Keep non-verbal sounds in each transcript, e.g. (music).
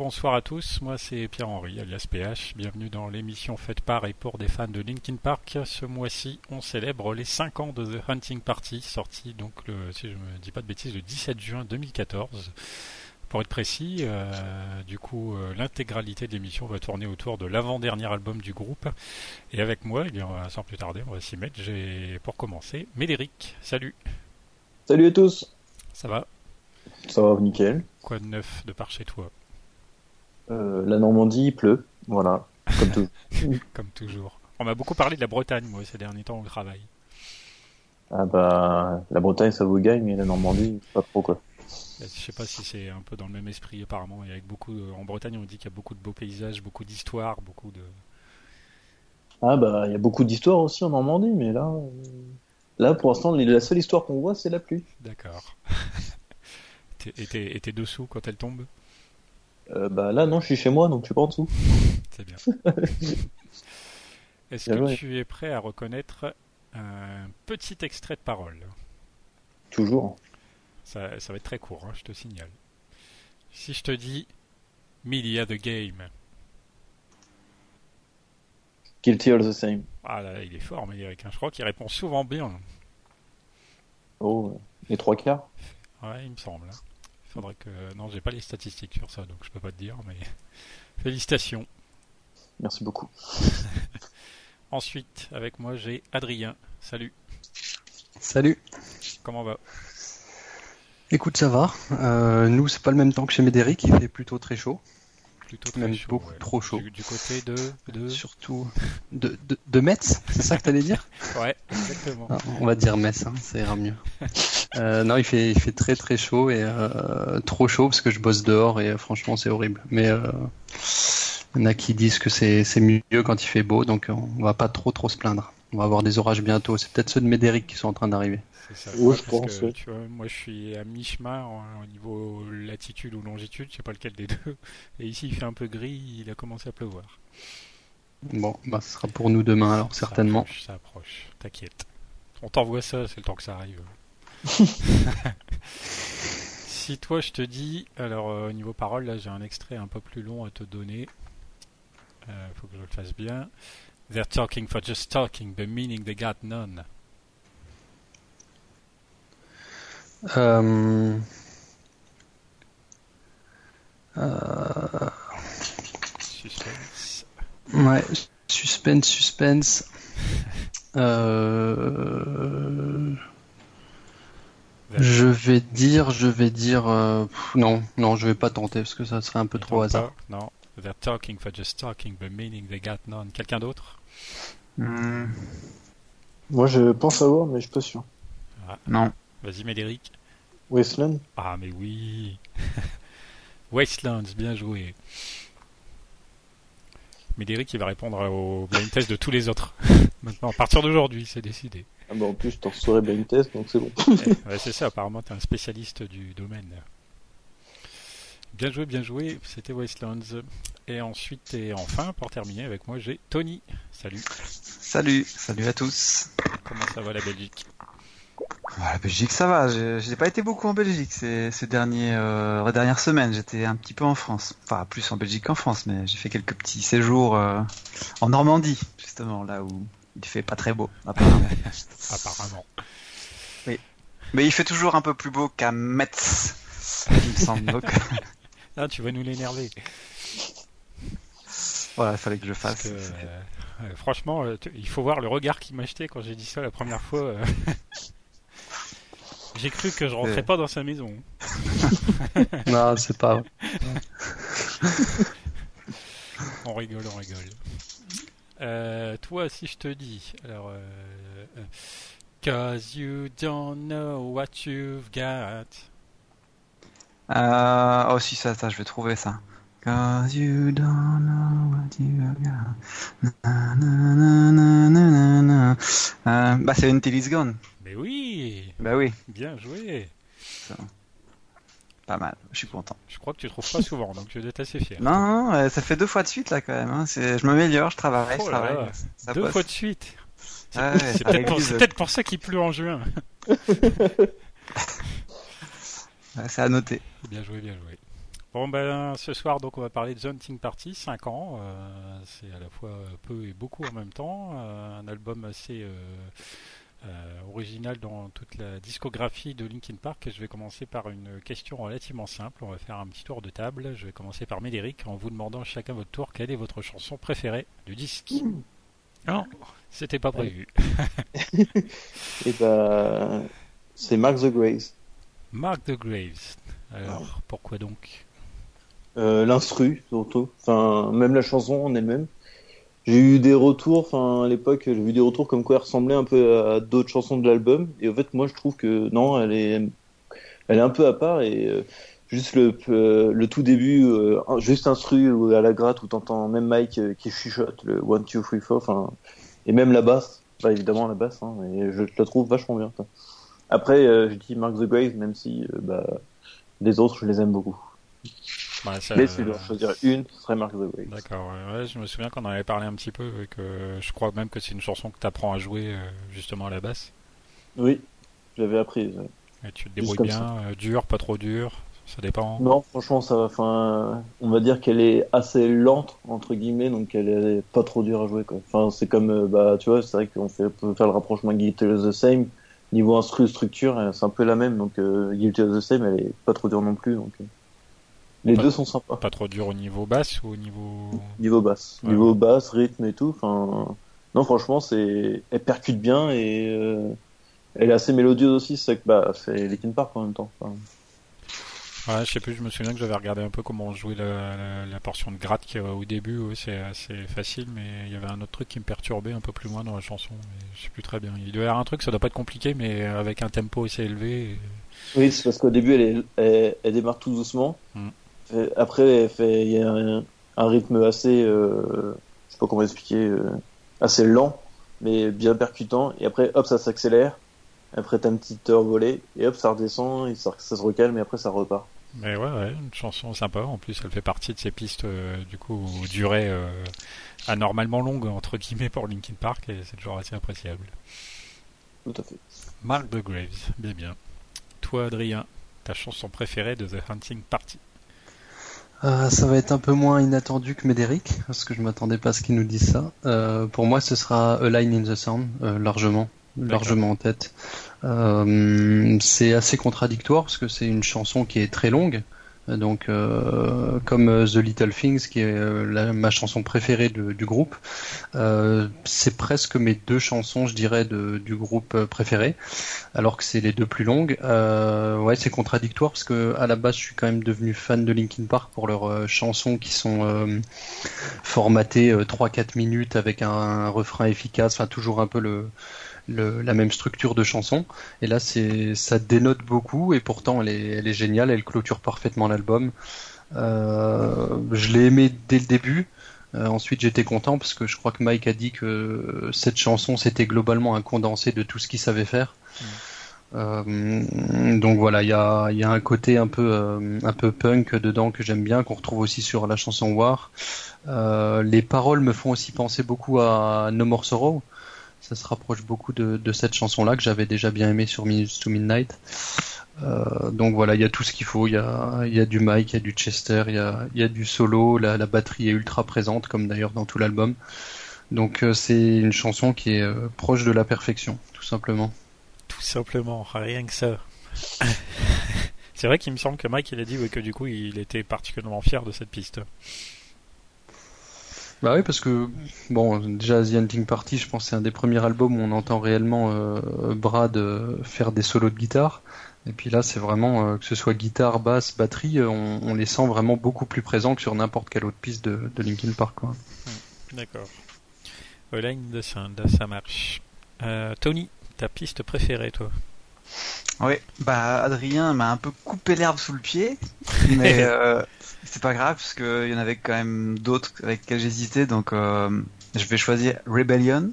Bonsoir à tous, moi c'est Pierre-Henri alias PH, bienvenue dans l'émission faite par et pour des fans de Linkin Park. Ce mois-ci on célèbre les 5 ans de The Hunting Party, sorti donc le, si je me dis pas de bêtises, le 17 juin 2014. Pour être précis, euh, du coup euh, l'intégralité de l'émission va tourner autour de l'avant-dernier album du groupe. Et avec moi, eh bien, sans plus tarder, on va s'y mettre, j'ai pour commencer Médéric, salut Salut à tous Ça va? Ça va, nickel. Quoi de neuf de par chez toi? Euh, la Normandie, il pleut, voilà, comme toujours. (laughs) comme toujours. On m'a beaucoup parlé de la Bretagne, moi, ces derniers temps au travail. Ah bah, la Bretagne, ça vous gagne, mais la Normandie, pas trop, quoi. Je sais pas si c'est un peu dans le même esprit, apparemment. Et avec beaucoup En Bretagne, on dit qu'il y a beaucoup de beaux paysages, beaucoup d'histoires, beaucoup de... Ah bah, il y a beaucoup d'histoires aussi en Normandie, mais là... Là, pour l'instant, la seule histoire qu'on voit, c'est la pluie. D'accord. (laughs) et t'es dessous quand elle tombe? Euh, bah là non, je suis chez moi donc je suis pas en dessous. C'est bien. (laughs) Est-ce que tu es prêt à reconnaître un petit extrait de parole? Toujours. Ça, va être très court, hein, je te signale. Si je te dis Media the Game. Guilty all the same. Ah là, il est fort, mais hein. je crois qu'il répond souvent bien. Oh, les trois quarts Ouais, il me semble. Hein. Faudrait que. Non, j'ai pas les statistiques sur ça, donc je peux pas te dire, mais (laughs) félicitations. Merci beaucoup. (laughs) Ensuite, avec moi, j'ai Adrien. Salut. Salut. Comment va? Écoute, ça va. Euh, nous, c'est pas le même temps que chez Médéric, il fait plutôt très chaud. Plutôt très Même chaud, beaucoup trop chaud. Du, côté de, de... Surtout de, de, de Metz, c'est ça que t'allais dire (laughs) Ouais, exactement. Ah, on va dire Metz, hein, ça ira mieux. (laughs) Euh, non, il fait, il fait très très chaud et euh, trop chaud parce que je bosse dehors et euh, franchement c'est horrible. Mais euh, il y en a qui disent que c'est mieux quand il fait beau, donc on va pas trop trop se plaindre. On va avoir des orages bientôt. C'est peut-être ceux de Médéric qui sont en train d'arriver. Ça, oui, je pense. tu vois, moi, je suis à mi-chemin au niveau latitude ou longitude, je sais pas lequel des deux. Et ici, il fait un peu gris, il a commencé à pleuvoir. Bon, bah, ce sera pour nous demain alors, certainement. ça approche, t'inquiète. On t'envoie ça, c'est le temps que ça arrive. (laughs) si toi je te dis, alors euh, au niveau parole, là j'ai un extrait un peu plus long à te donner. Euh, faut que je le fasse bien. They're talking for just talking, but meaning they got none. Euh... Euh... Suspense. Ouais, suspense, suspense. euh... Je vais dire, je vais dire, euh, non, non, je vais pas tenter parce que ça serait un peu trop hasard. non, they're talking for just talking, but meaning they got none. Quelqu'un d'autre? Hmm. Moi, je pense savoir, mais je suis pas sûr. Ah. Non. Vas-y, Médéric. Wasteland Ah, mais oui. (laughs) Wastelands, bien joué. Médéric, il va répondre au blind test de tous les autres. (laughs) Maintenant, à partir d'aujourd'hui, c'est décidé. Ah bah en plus, je t'en saurais bien une test, donc c'est bon. (laughs) ouais, c'est ça, apparemment, tu es un spécialiste du domaine. Bien joué, bien joué, c'était Wastelands. Et ensuite, et enfin, pour terminer avec moi, j'ai Tony. Salut. Salut, salut à tous. Comment ça va la Belgique? La Belgique, ça va. Je n'ai pas été beaucoup en Belgique ces, ces derniers, euh, dernières semaines. J'étais un petit peu en France. Enfin, plus en Belgique qu'en France, mais j'ai fait quelques petits séjours euh, en Normandie, justement, là où il fait pas très beau, apparemment. (laughs) apparemment. Oui. Mais il fait toujours un peu plus beau qu'à Metz, il me semble. (laughs) ah, tu vas nous l'énerver. Voilà, il fallait que je fasse. Euh, franchement, il faut voir le regard qu'il m'a jeté quand j'ai dit ça la première fois. (laughs) J'ai cru que je rentrais pas dans sa maison. (laughs) non, c'est pas. (laughs) on rigole, on rigole. Euh, toi, si je te dis, alors, euh, euh, cause you don't know what you've got. Euh, oh si ça, ça, je vais trouver ça. Cause you don't know what you've got. Na, na, na, na, na, na. Bah c'est Until It's Gone. Mais oui, Bah oui, bien joué. pas mal. Je suis content. Je crois que tu trouves pas souvent, donc je dois être assez fier. Non, non, ça fait deux fois de suite là quand même. Hein. Je m'améliore, je travaille, Oh je là travaille. là, Ça Deux fois de suite. Ah ouais, C'est peut-être pour, ça qu'il pleut en juin. (laughs) Ouais, c'est à noter. Bien joué, bien joué. Bon ben ce soir donc on va parler de Hunting Party, 5 ans, euh, c'est à la fois peu et beaucoup en même temps, euh, un album assez euh, euh, original dans toute la discographie de Linkin Park. Et je vais commencer par une question relativement simple, on va faire un petit tour de table. Je vais commencer par Médéric en vous demandant chacun votre tour quelle est votre chanson préférée du disque? Non, c'était pas prévu. (laughs) Et bah, c'est Mark the Graves. Mark the Graves. Alors pourquoi donc? Euh, L'instru, surtout. Enfin, même la chanson en elle-même. J'ai eu des retours, enfin, à l'époque, j'ai vu des retours comme quoi elle ressemblait un peu à d'autres chansons de l'album. Et en fait, moi, je trouve que non, elle est, elle est un peu à part et euh, juste le, euh, le tout début, euh, juste instru ou à la gratte où t'entends même Mike euh, qui chuchote le one, two, three, four, enfin, et même la basse. Bah, évidemment, la basse, hein, et je, la trouve vachement bien. Après, euh, je dis Mark the Grave, même si, euh, bah, les autres, je les aime beaucoup. Ça- Mais si je dois choisir une, ce serait Mark the Grave. D'accord, ouais, je me souviens qu'on en avait parlé un petit peu, et que je crois même que c'est une chanson que tu apprends à jouer euh, justement à la basse. Oui, j'avais appris. ouais. Et tu te débrouilles bien, euh, dur, pas trop dur, ça dépend. Non, franchement, ça va. Enfin, on va dire qu'elle est assez lente entre guillemets, donc elle est pas trop dure à jouer. Quoi. Enfin, c'est comme, euh, bah, tu vois, c'est vrai qu'on fait, peut faire le rapprochement Guilty of the Same. Niveau instru structure, euh, c'est un peu la même. Donc euh, Guilty of the Same, elle est pas trop dure non plus. Donc euh, les Pas- deux sont sympas. Pas trop dur au niveau basse ou au niveau. Niveau basse, Ouais. niveau basse, rythme et tout. Enfin, non, franchement, c'est, elle percute bien et euh, elle est assez mélodieuse aussi. C'est que bah, c'est Linkin Park en même temps. Enfin, Ouais, je sais plus, je me souviens que j'avais regardé un peu comment on jouait la, la, la portion de gratte qui, au début, ouais, c'est assez facile, mais il y avait un autre truc qui me perturbait un peu plus loin dans la chanson, mais je sais plus très bien. Il doit y avoir un truc, ça doit pas être compliqué, mais avec un tempo assez élevé. et- Oui, c'est parce qu'au début, elle, est, elle, elle démarre tout doucement. Mm. Après, il y a un, un rythme assez, euh, je sais pas comment expliquer, euh, assez lent, mais bien percutant. Et après, hop, ça s'accélère. Après, t'as une petite heure volée, et hop, ça redescend, et ça, ça se recalme, et après, ça repart. Mais ouais, ouais, une chanson sympa. En plus, elle fait partie de ces pistes, euh, du coup, aux durées euh, anormalement longues, entre guillemets, pour Linkin Park, et c'est toujours assez appréciable. Tout à fait. Mark the Graves, bien bien. Toi, Adrien, ta chanson préférée de The Hunting Party? Euh, ça va être un peu moins inattendu que Médéric, parce que je m'attendais pas à ce qu'il nous dise ça. Euh, pour moi, ce sera A Line in the Sound, euh, largement, largement en tête. C'est assez contradictoire parce que c'est une chanson qui est très longue. Donc, euh, comme euh, The Little Things, qui est euh, la- ma chanson préférée de- du groupe, euh, c'est presque mes deux chansons, je dirais, de- du groupe euh, préféré, alors que c'est les deux plus longues. Euh, ouais, c'est contradictoire parce que à la base, je suis quand même devenu fan de Linkin Park pour leurs chansons qui sont formatées euh, 3-4 minutes avec un refrain efficace, enfin toujours un peu le, la même structure de chanson. Et là, c'est ça dénote beaucoup et pourtant elle est, géniale, elle clôture parfaitement l'album. Euh, je l'ai aimé dès le début. Euh, ensuite, j'étais content parce que je crois que Mike a dit que cette chanson c'était globalement un condensé de tout ce qu'il savait faire. Euh, donc voilà, il y a, y a un côté un peu, un peu punk dedans que j'aime bien, qu'on retrouve aussi sur la chanson War. Les paroles me font aussi penser beaucoup à No More Sorrow. Ça se rapproche beaucoup de, cette chanson-là que j'avais déjà bien aimé sur Minutes to Midnight. Euh, donc voilà, il y a tout ce qu'il faut. Il y a, du Mike, il y a du Chester, il y a, du solo. La, batterie est ultra présente, comme d'ailleurs dans tout l'album. Donc euh, c'est une chanson qui est euh, proche de la perfection, tout simplement. Tout simplement, rien que ça. (laughs) c'est vrai qu'il me semble que Mike il a dit ouais, que du coup il était particulièrement fier de cette piste. Bah oui, parce que bon, déjà The Hunting Party, je pense c'est un des premiers albums où on entend réellement euh, Brad euh, faire des solos de guitare. Et puis là, c'est vraiment euh, que ce soit guitare, basse, batterie, on, on les sent vraiment beaucoup plus présents que sur n'importe quelle autre piste de, de Linkin Park. Quoi. D'accord. Line de Sound, ça marche. Euh, Tony, ta piste préférée, toi? Oui, bah Adrien m'a un peu coupé l'herbe sous le pied, (laughs) mais euh, c'est pas grave parce qu'il y en avait quand même d'autres avec lesquels j'hésitais, donc euh, je vais choisir Rebellion.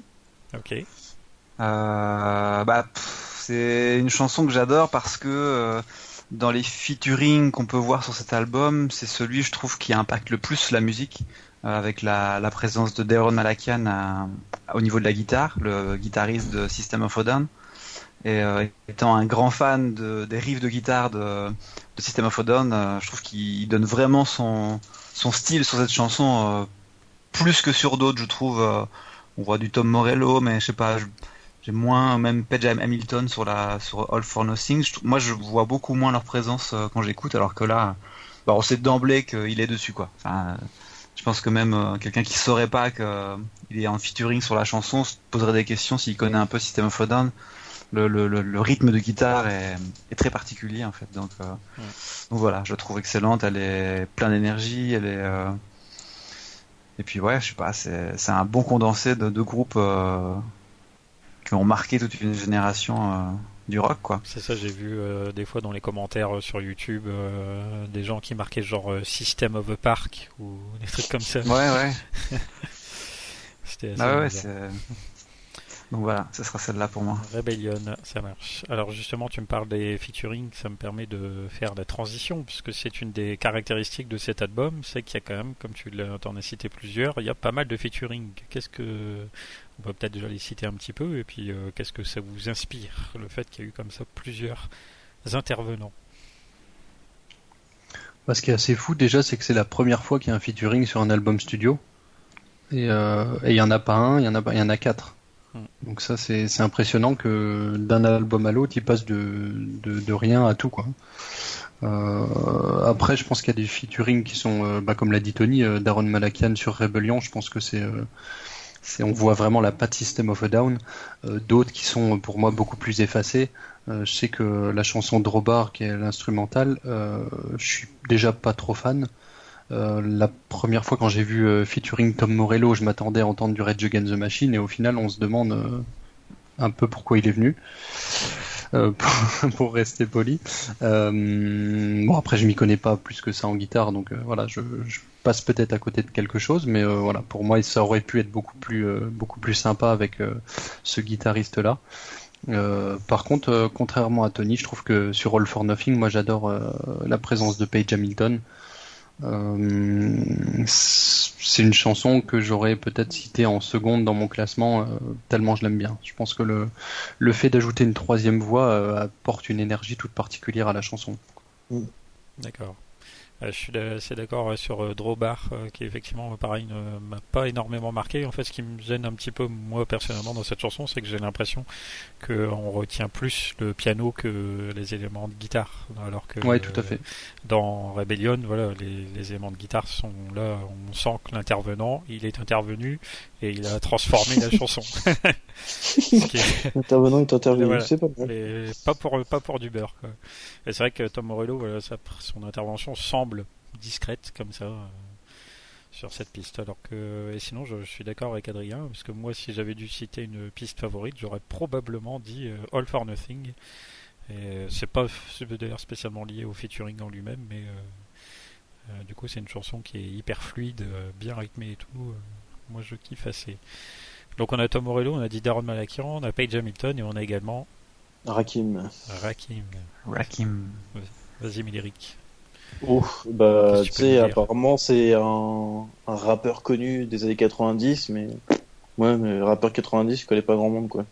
Ok. Euh, bah, c'est une chanson que j'adore parce que euh, dans les featuring qu'on peut voir sur cet album, c'est celui je trouve qui impacte le plus la musique avec la, la présence de Daron Malakian à- au niveau de la guitare, le guitariste de System of a Down. Et euh, étant un grand fan de, des riffs de guitare de, System of a Down, euh, je trouve qu'il donne vraiment son, style sur cette chanson euh, plus que sur d'autres, je trouve. on voit du Tom Morello, mais je sais pas, j'ai moins même Page Hamilton sur la sur All for Nothing. Je moi, je vois beaucoup moins leur présence quand j'écoute, alors que là, bah, on sait d'emblée qu'il est dessus, je pense que même quelqu'un qui saurait pas qu'il est en featuring sur la chanson se poserait des questions s'il connaît un peu System of a Down. Le, le, le, rythme de guitare est, est très particulier en fait, donc, euh, donc voilà, je la trouve excellente. Elle est pleine d'énergie, elle est euh, et puis ouais, je sais pas, c'est c'est un bon condensé de deux groupes euh, qui ont marqué toute une génération du rock quoi. C'est ça, j'ai vu euh, des fois dans les commentaires euh, sur YouTube euh, des gens qui marquaient genre System of a Park ou des trucs comme ça. Ouais ouais. (laughs) C'était Ah ouais, c'est donc voilà, ce sera celle-là pour moi. Rebellion, ça marche. Alors justement, tu me parles des featuring, ça me permet de faire la transition, puisque c'est une des caractéristiques de cet album, c'est qu'il y a quand même, comme tu l'as- t'en as cité plusieurs, il y a pas mal de featuring. Qu'est-ce que... On peut peut-être déjà les citer un petit peu, et puis euh, qu'est-ce que ça vous inspire, le fait qu'il y a eu comme ça plusieurs intervenants? Bah, ce qui est assez fou déjà, c'est que c'est la première fois qu'il y a un featuring sur un album studio. Et euh, et il y en a pas un, il y en a pas, il y en a quatre. Donc ça c'est impressionnant que d'un album à l'autre, il passe de, de rien à tout quoi. Euh, après, je pense qu'il y a des featuring qui sont, euh, bah, comme l'a dit Tony, euh, Daron Malakian sur Rebellion. Je pense que c'est euh, c'est on voit vraiment la patte System of a Down. D'autres qui sont pour moi beaucoup plus effacés. Je sais que la chanson Drobar, qui est l'instrumentale, je suis déjà pas trop fan. Euh, la première fois quand j'ai vu euh, featuring Tom Morello, je m'attendais à entendre du Rage Against the Machine et au final on se demande euh, un peu pourquoi il est venu. (laughs) Pour, rester poli. Bon après je m'y connais pas plus que ça en guitare donc voilà je, passe peut-être à côté de quelque chose mais voilà pour moi ça aurait pu être beaucoup plus beaucoup plus sympa avec ce guitariste là. Par contre, contrairement à Tony, je trouve que sur All for Nothing, moi j'adore la présence de Page Hamilton. Euh, c'est une chanson que j'aurais peut-être citée en seconde dans mon classement, euh, tellement je l'aime bien. Je pense que le, le fait d'ajouter une troisième voix euh, apporte une énergie toute particulière à la chanson. D'accord. Euh, je suis assez d'accord euh, sur euh, Drawbar, euh, qui effectivement, pareil, ne m'a pas énormément marqué. En fait, ce qui me gêne un petit peu, moi personnellement, dans cette chanson, c'est que j'ai l'impression qu'on retient plus le piano que les éléments de guitare. Alors que Ouais, tout à fait. dans Rebellion, voilà, les, les éléments de guitare sont là, on sent que l'intervenant, il est intervenu et il a transformé la (laughs) chanson. (laughs) Est- L'intervenant est intervenu, Voilà. c'est pas mal. mais pas pour pas pour du beurre. Quoi. Et c'est vrai que Tom Morello, voilà, sa- son intervention semble discrète comme ça euh, sur cette piste. Alors que et sinon, je, je suis d'accord avec Adrien parce que moi, si j'avais dû citer une piste favorite, j'aurais probablement dit euh, All for Nothing. Et c'est pas d'ailleurs spécialement lié au featuring en lui-même, mais euh, euh, du coup, c'est une chanson qui est hyper fluide, euh, bien rythmée et tout. Moi, je kiffe assez. Donc, on a Tom Morello, on a dit Daron Malakian, on a Page Hamilton et on a également Rakim. Rakim. Rakim. Vas-y, Médéric. Oh, bah, tu peux sais, apparemment, c'est un, un rappeur connu des années 90, mais ouais, mais rappeur 90, je connais pas grand monde, quoi.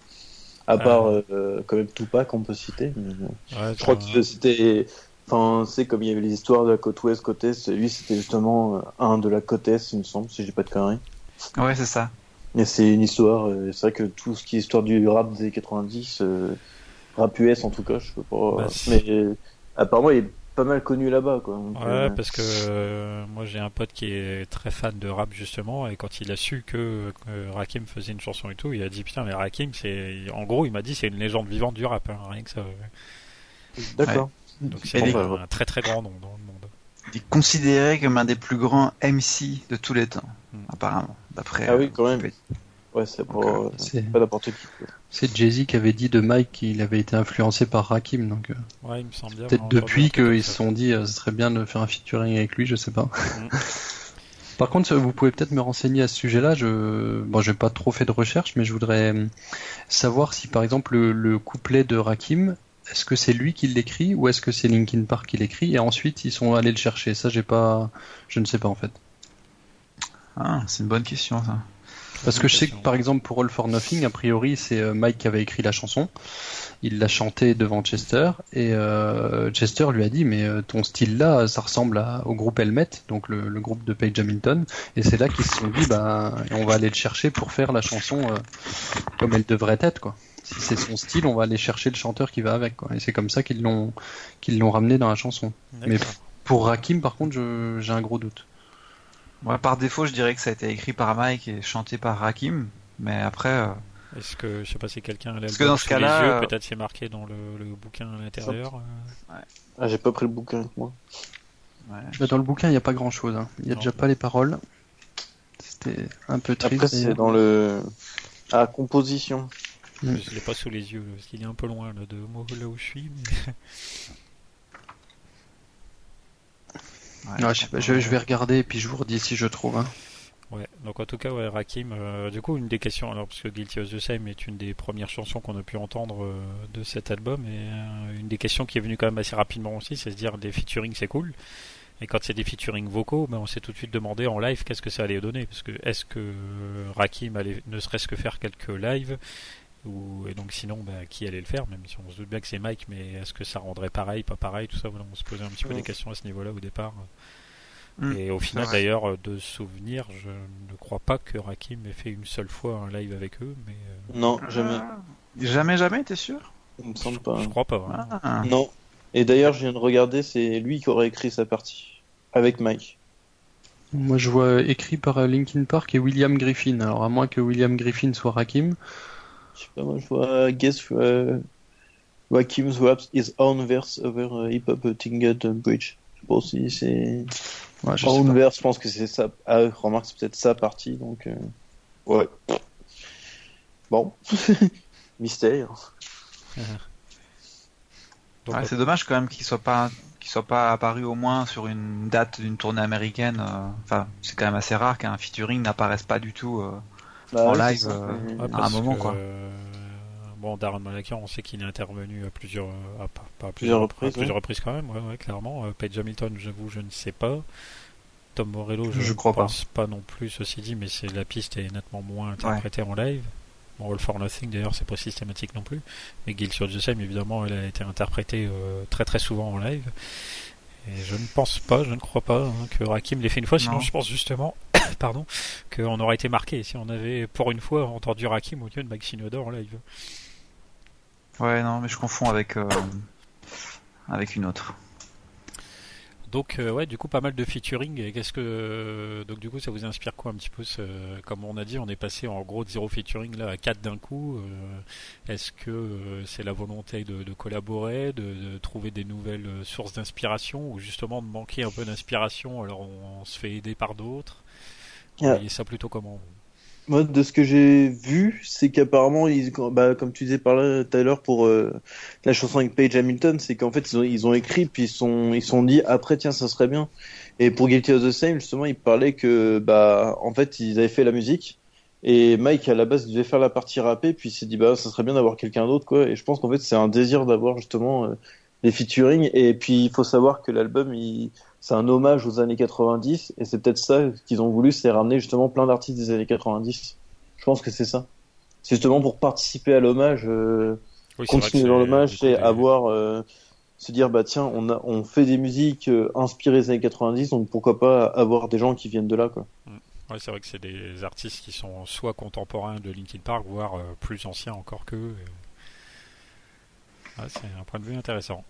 À part, euh, quand même, Tupac, on peut citer. mais. Ouais, Je crois que c'était, enfin, c'est comme il y avait les histoires de la côte ouest, côte est, lui, c'était justement euh, un de la côte est, il me semble, si j'ai pas de conneries. Ouais, c'est ça. Et c'est une histoire, euh, c'est vrai que tout ce qui est histoire du rap des années 90, euh, rap US en tout cas, je sais pas, Bah, mais euh, apparemment il est pas mal connu là-bas, quoi. Donc, Ouais, euh, parce que euh, moi j'ai un pote qui est très fan de rap justement, et quand il a su que, que Rakim faisait une chanson et tout, il a dit putain mais Rakim c'est, en gros il m'a dit c'est une légende vivante du rap, hein, rien que ça. D'accord. Donc c'est un, un très très grand nom dans le monde. Il est considéré comme un des plus grands MC de tous les temps, Mm. apparemment. D'après. Ah oui, quand même. Ouais, c'est Donc, pas, euh, C'est pas n'importe qui. c'est Jay-Z qui avait dit de Mike qu'il avait été influencé par Rakim, donc euh, Ouais, il me semble bien. peut-être depuis qu'ils se sont dit euh, ce serait bien de faire un featuring avec lui, je sais pas. Mm. (laughs) Par contre, vous pouvez peut-être me renseigner à ce sujet-là. Je, bon, j'ai pas trop fait de recherche, mais je voudrais euh, savoir si, par exemple, le, le couplet de Rakim, est-ce que c'est lui qui l'écrit ou est-ce que c'est Linkin Park qui l'écrit et ensuite ils sont allés le chercher? Ça, j'ai pas, je ne sais pas en fait. Ah, c'est une bonne question, ça. Parce que je sais que par exemple pour All for Nothing, a priori c'est euh, Mike qui avait écrit la chanson, il l'a chantée devant Chester et euh, Chester lui a dit mais euh, ton style là ça ressemble à- au groupe Helmet, donc le, le groupe de Page Hamilton et c'est là qu'ils se sont dit bah on va aller le chercher pour faire la chanson euh, comme elle devrait être quoi. Si c'est son style, on va aller chercher le chanteur qui va avec quoi et c'est comme ça qu'ils l'ont qu'ils l'ont ramené dans la chanson. Mais pour Rakim par contre j'ai un gros doute. Moi, par défaut, je dirais que ça a été écrit par Mike et chanté par Rakim. Mais après, euh, Est-ce que je sais pas si quelqu'un a Parce l'album que dans ce sous les cas-là, yeux, euh, peut-être c'est marqué dans le, le bouquin à l'intérieur. euh, Ah, j'ai pas pris le bouquin avec moi. ouais. Bah, dans le bouquin il n'y a pas grand chose, il y a Non. déjà pas les paroles. C'était un peu triste. Après, c'est dans le. Ah, composition. Mm. Je l'ai pas sous les yeux parce qu'il est un peu loin là, de moi là où je suis. mais- (laughs) Ouais, je, vais regarder et puis je vous redis si je trouve. Hein. Ouais, donc en tout cas, ouais, Rakim, euh, du coup, une des questions, alors parce que Guilty of the Same est une des premières chansons qu'on a pu entendre euh, de cet album, et euh, une des questions qui est venue quand même assez rapidement aussi, c'est se dire des featuring c'est cool, et quand c'est des featuring vocaux, ben, on s'est tout de suite demandé en live qu'est-ce que ça allait donner, parce que est-ce que Rakim allait ne serait-ce que faire quelques lives, ou, et donc sinon, ben, qui allait le faire, même si on se doute bien que c'est Mike, mais est-ce que ça rendrait pareil, pas pareil, tout ça, voilà, on se posait un petit peu Ouais. des questions à ce niveau-là au départ. Mm. Et au final, d'ailleurs, de souvenir, je ne crois pas que Rakim ait fait une seule fois un live avec eux, mais euh, Non, jamais. Jamais, jamais, t'es sûr? Il me semble pas. je crois pas. hein. Ah. Non. Et d'ailleurs, je viens de regarder, c'est lui qui aurait écrit sa partie. Avec Mike. Moi je vois écrit par euh, Linkin Park et William Griffin. Alors à moins que William Griffin soit Rakim. Je sais pas, moi, je vois Guess uh, Rakim's raps his own verse over uh, Hip Hop Tinget Bridge. Je sais pas si c'est. Ouais, je sais Own pas. verse, je pense que c'est ça. Ah, remarque, c'est peut-être sa partie, donc. euh, Ouais. Bon. (laughs) Mystère. Ouais, c'est dommage quand même qu'il soit pas qu'il soit pas apparu au moins sur une date d'une tournée américaine. euh, Enfin, c'est quand même assez rare qu'un featuring n'apparaisse pas du tout. euh. Bah, En live, euh, ouais, à un moment, que, quoi. euh, bon, Darren Malakian, on sait qu'il est intervenu à plusieurs, euh, à, pas, pas à Plusieurs à reprises, plusieurs ouais. reprises quand même, ouais, ouais, clairement. Euh, Page Hamilton, j'avoue, je ne sais pas. Tom Morello, je, Je ne crois pas. pense pas. non plus, ceci dit, mais c'est la piste est nettement moins interprétée en live. Bon, All for Nothing, d'ailleurs, c'est pas systématique non plus. Mais Guilty of the Same, évidemment, elle a été interprétée euh, très très souvent en live. Et je ne pense pas, je ne crois pas hein, que Rakim l'ait fait une fois. Sinon, Non. je pense justement, (coughs) pardon, qu'on aurait été marqué si on avait pour une fois entendu Rakim au lieu de Shinoda en live. Ouais, non, mais je confonds avec euh, avec une autre. Donc euh, ouais, du coup pas mal de featuring. Et qu'est-ce que donc du coup ça vous inspire quoi un petit peu ce... Comme on a dit, on est passé en gros de zéro featuring là à 4 d'un coup. Euh, Est-ce que c'est la volonté de, de collaborer, de, de trouver des nouvelles sources d'inspiration, ou justement de manquer un peu d'inspiration alors on, on se fait aider par d'autres? Vous voyez ça plutôt comment Moi, de ce que j'ai vu, c'est qu'apparemment, ils, bah, comme tu disais par là tout à l'heure pour euh, la chanson avec Page Hamilton, c'est qu'en fait, ils ont, ils ont écrit, puis ils sont, ils sont dit après, tiens, ça serait bien. Et pour Guilty of the Same, justement, ils parlaient que, bah, en fait, ils avaient fait la musique. Et Mike, à la base, devait faire la partie rappée, puis il s'est dit, bah, ça serait bien d'avoir quelqu'un d'autre, quoi. Et je pense qu'en fait, c'est un désir d'avoir, justement, euh, des featuring. Et puis, il faut savoir que l'album, il, c'est un hommage aux années 90, et c'est peut-être ça qu'ils ont voulu, c'est ramener justement plein d'artistes des années 90. Je pense que c'est ça. C'est justement pour participer à l'hommage, euh, oui, continuer dans l'hommage, des- avoir, euh, se dire, bah tiens, on, a, on fait des musiques euh, inspirées des années 90, donc pourquoi pas avoir des gens qui viennent de là, quoi. Ouais, c'est vrai que c'est des artistes qui sont soit contemporains de Linkin Park, voire euh, plus anciens encore qu'eux. et- Ouais, c'est un point de vue intéressant.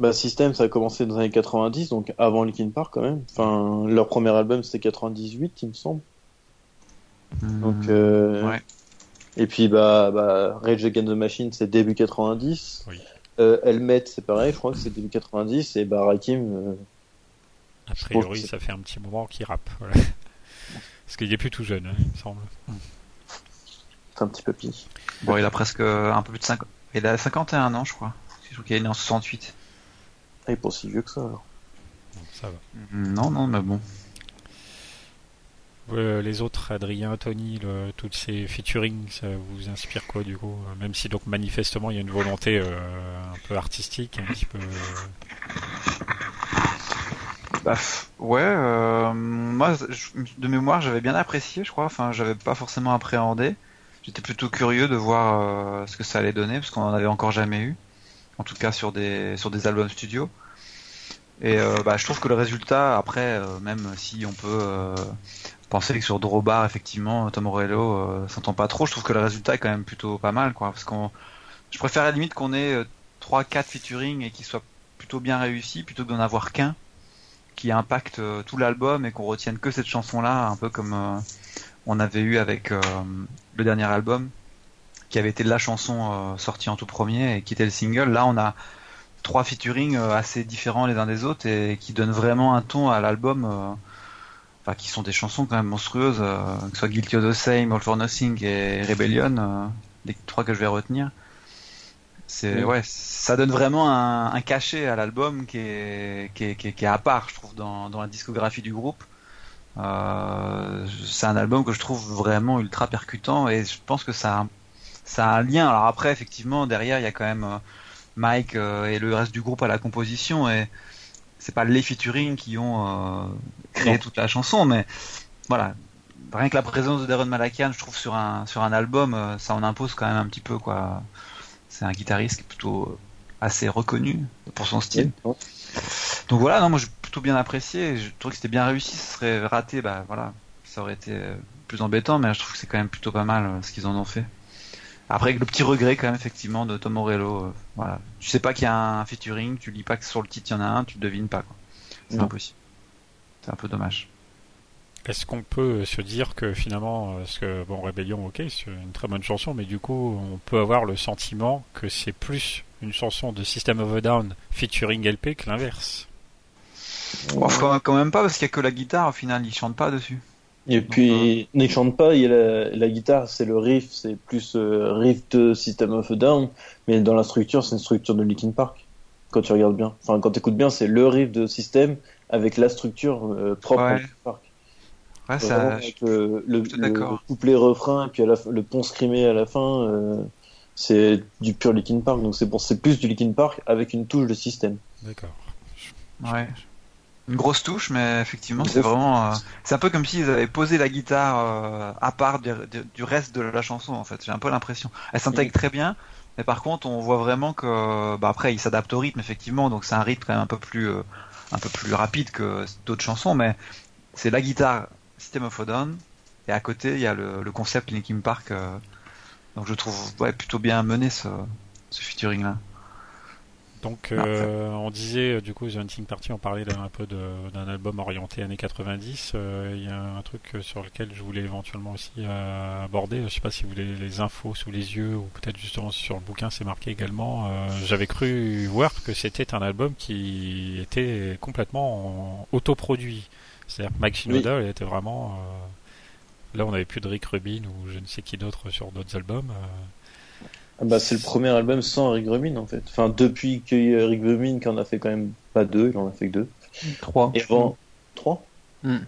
Bah, System, ça a commencé dans les années 90, donc avant Linkin Park quand même. Enfin, leur premier album c'était 98, il me semble. Donc, euh... Ouais. Et puis, bah, bah, Rage Against the Machine, c'est début 90. Oui. Euh, Helmet, c'est pareil, je crois que c'est début 90. Et bah, Rakim, euh, A priori, ça fait un petit moment qu'il rappe. (laughs) Voilà. Parce qu'il est plus tout jeune, hein, il me semble. c'est un petit papy. Bon, il a presque un peu plus de 50. Il a 51 ans, je crois. Je trouve qu'il est né en 68. Il est pas si vieux que ça, alors. Donc, ça va. Non, non, mais bon. Euh, les autres, Adrien, Tony, le- toutes ces featuring, ça vous inspire quoi du coup? Euh, Même si donc manifestement il y a une volonté euh, un peu artistique, un petit peu. Bah, ouais, euh, moi, je- de mémoire, j'avais bien apprécié, je crois. Enfin, j'avais pas forcément appréhendé. J'étais plutôt curieux de voir euh, ce que ça allait donner, parce qu'on en avait encore jamais eu. En tout cas, sur des, sur des albums studio. Et euh, bah, je trouve que le résultat, après, euh, même si on peut euh, penser que sur Drawbar, effectivement, Tom Morello s'entend pas trop, je trouve que le résultat est quand même plutôt pas mal, quoi. Parce qu'on, je préfère à la limite qu'on ait 3-4 featuring et qu'ils soient plutôt bien réussis, plutôt que d'en avoir qu'un qui impacte tout l'album et qu'on retienne que cette chanson-là, un peu comme on avait eu avec le dernier album, qui avait été la chanson sortie en tout premier et qui était le single. Là, on a trois featuring euh, assez différents les uns des autres et qui donnent vraiment un ton à l'album. euh, Enfin, qui sont des chansons quand même monstrueuses, euh, que ce soit Guilty of the Same, All for Nothing et Rebellion, les trois que je vais retenir. C'est ouais, ça donne vraiment un, un cachet à l'album qui est, qui est, qui est, qui est à part, je trouve, dans, dans la discographie du groupe. Euh, c'est un album que je trouve vraiment ultra percutant et je pense que ça, a- ça a un lien. Alors après, effectivement, derrière, il y a quand même Mike euh, et le reste du groupe à la composition et c'est pas les featuring qui ont euh, créé Non. toute la chanson, mais voilà. Rien que la présence de Darren Malakian, je trouve sur un sur un album, euh, ça en impose quand même un petit peu quoi. C'est un guitariste qui est plutôt assez reconnu pour son style. Donc voilà, non, moi j'ai plutôt bien apprécié. Je trouve que c'était bien réussi. Ce serait raté, bah voilà, ça aurait été plus embêtant, mais je trouve que c'est quand même plutôt pas mal ce qu'ils en ont fait. Après, le petit regret quand même effectivement de Tom Morello, euh, voilà. Tu sais pas qu'il y a un featuring, tu lis pas que sur le titre il y en a un, tu le devines pas quoi. C'est impossible. C'est un peu dommage. Est-ce qu'on peut se dire que finalement, euh, parce que bon, Rébellion, ok, c'est une très bonne chanson, mais du coup, on peut avoir le sentiment que c'est plus une chanson de System of a Down featuring LP que l'inverse? Bon, quand même- quand même pas parce qu'il y a que la guitare au final, ils chantent pas dessus. Et puis, ne chante pas, il y a la, la guitare, c'est le riff, c'est plus euh, riff de System of a Down, mais dans la structure, c'est une structure de Linkin Park. Quand tu regardes bien, enfin quand tu écoutes bien, c'est le riff de System avec la structure euh, propre à Ouais. Linkin Park. Ouais, Vraiment, ça, avec le, le, couplet refrain et puis à la, le pont scrimé à la fin, euh, c'est du pur Linkin Park. Donc c'est plus du Linkin Park avec une touche de système. D'accord. Ouais. Une grosse touche, mais effectivement, c'est vraiment. euh, c'est un peu comme s'ils avaient posé la guitare euh, à part du, reste de la chanson, en fait. J'ai un peu l'impression. Elle s'intègre très bien, mais par contre, on voit vraiment que. Bah après, ils s'adaptent au rythme, effectivement, donc c'est un rythme quand même un peu plus, euh, un peu plus rapide que d'autres chansons, mais c'est la guitare System of a Down, et à côté, il y a le, le concept Linkin Park. donc je trouve ouais, plutôt bien mené ce, ce featuring-là. Donc, Ah, euh, on disait, euh, du coup, The Hunting Party, on parlait d'un un peu de- d'un album orienté années 90. euh, Il y a un truc euh, sur lequel je voulais éventuellement aussi euh, aborder. Je sais pas si vous voulez les infos sous les yeux ou peut-être justement sur le bouquin, c'est marqué également. Euh, J'avais cru voir que c'était un album qui était complètement en autoproduit. C'est-à-dire que Mike Shinoda il était vraiment. euh, Là, on n'avait plus de Rick Rubin ou je ne sais qui d'autre sur d'autres albums. Ah bah c'est le premier album sans Rick Rubin en fait. Enfin depuis qu'il y a Rick Rubin qui en a fait quand même pas deux, il en a fait que deux. 3. Et avant trois. Hmm.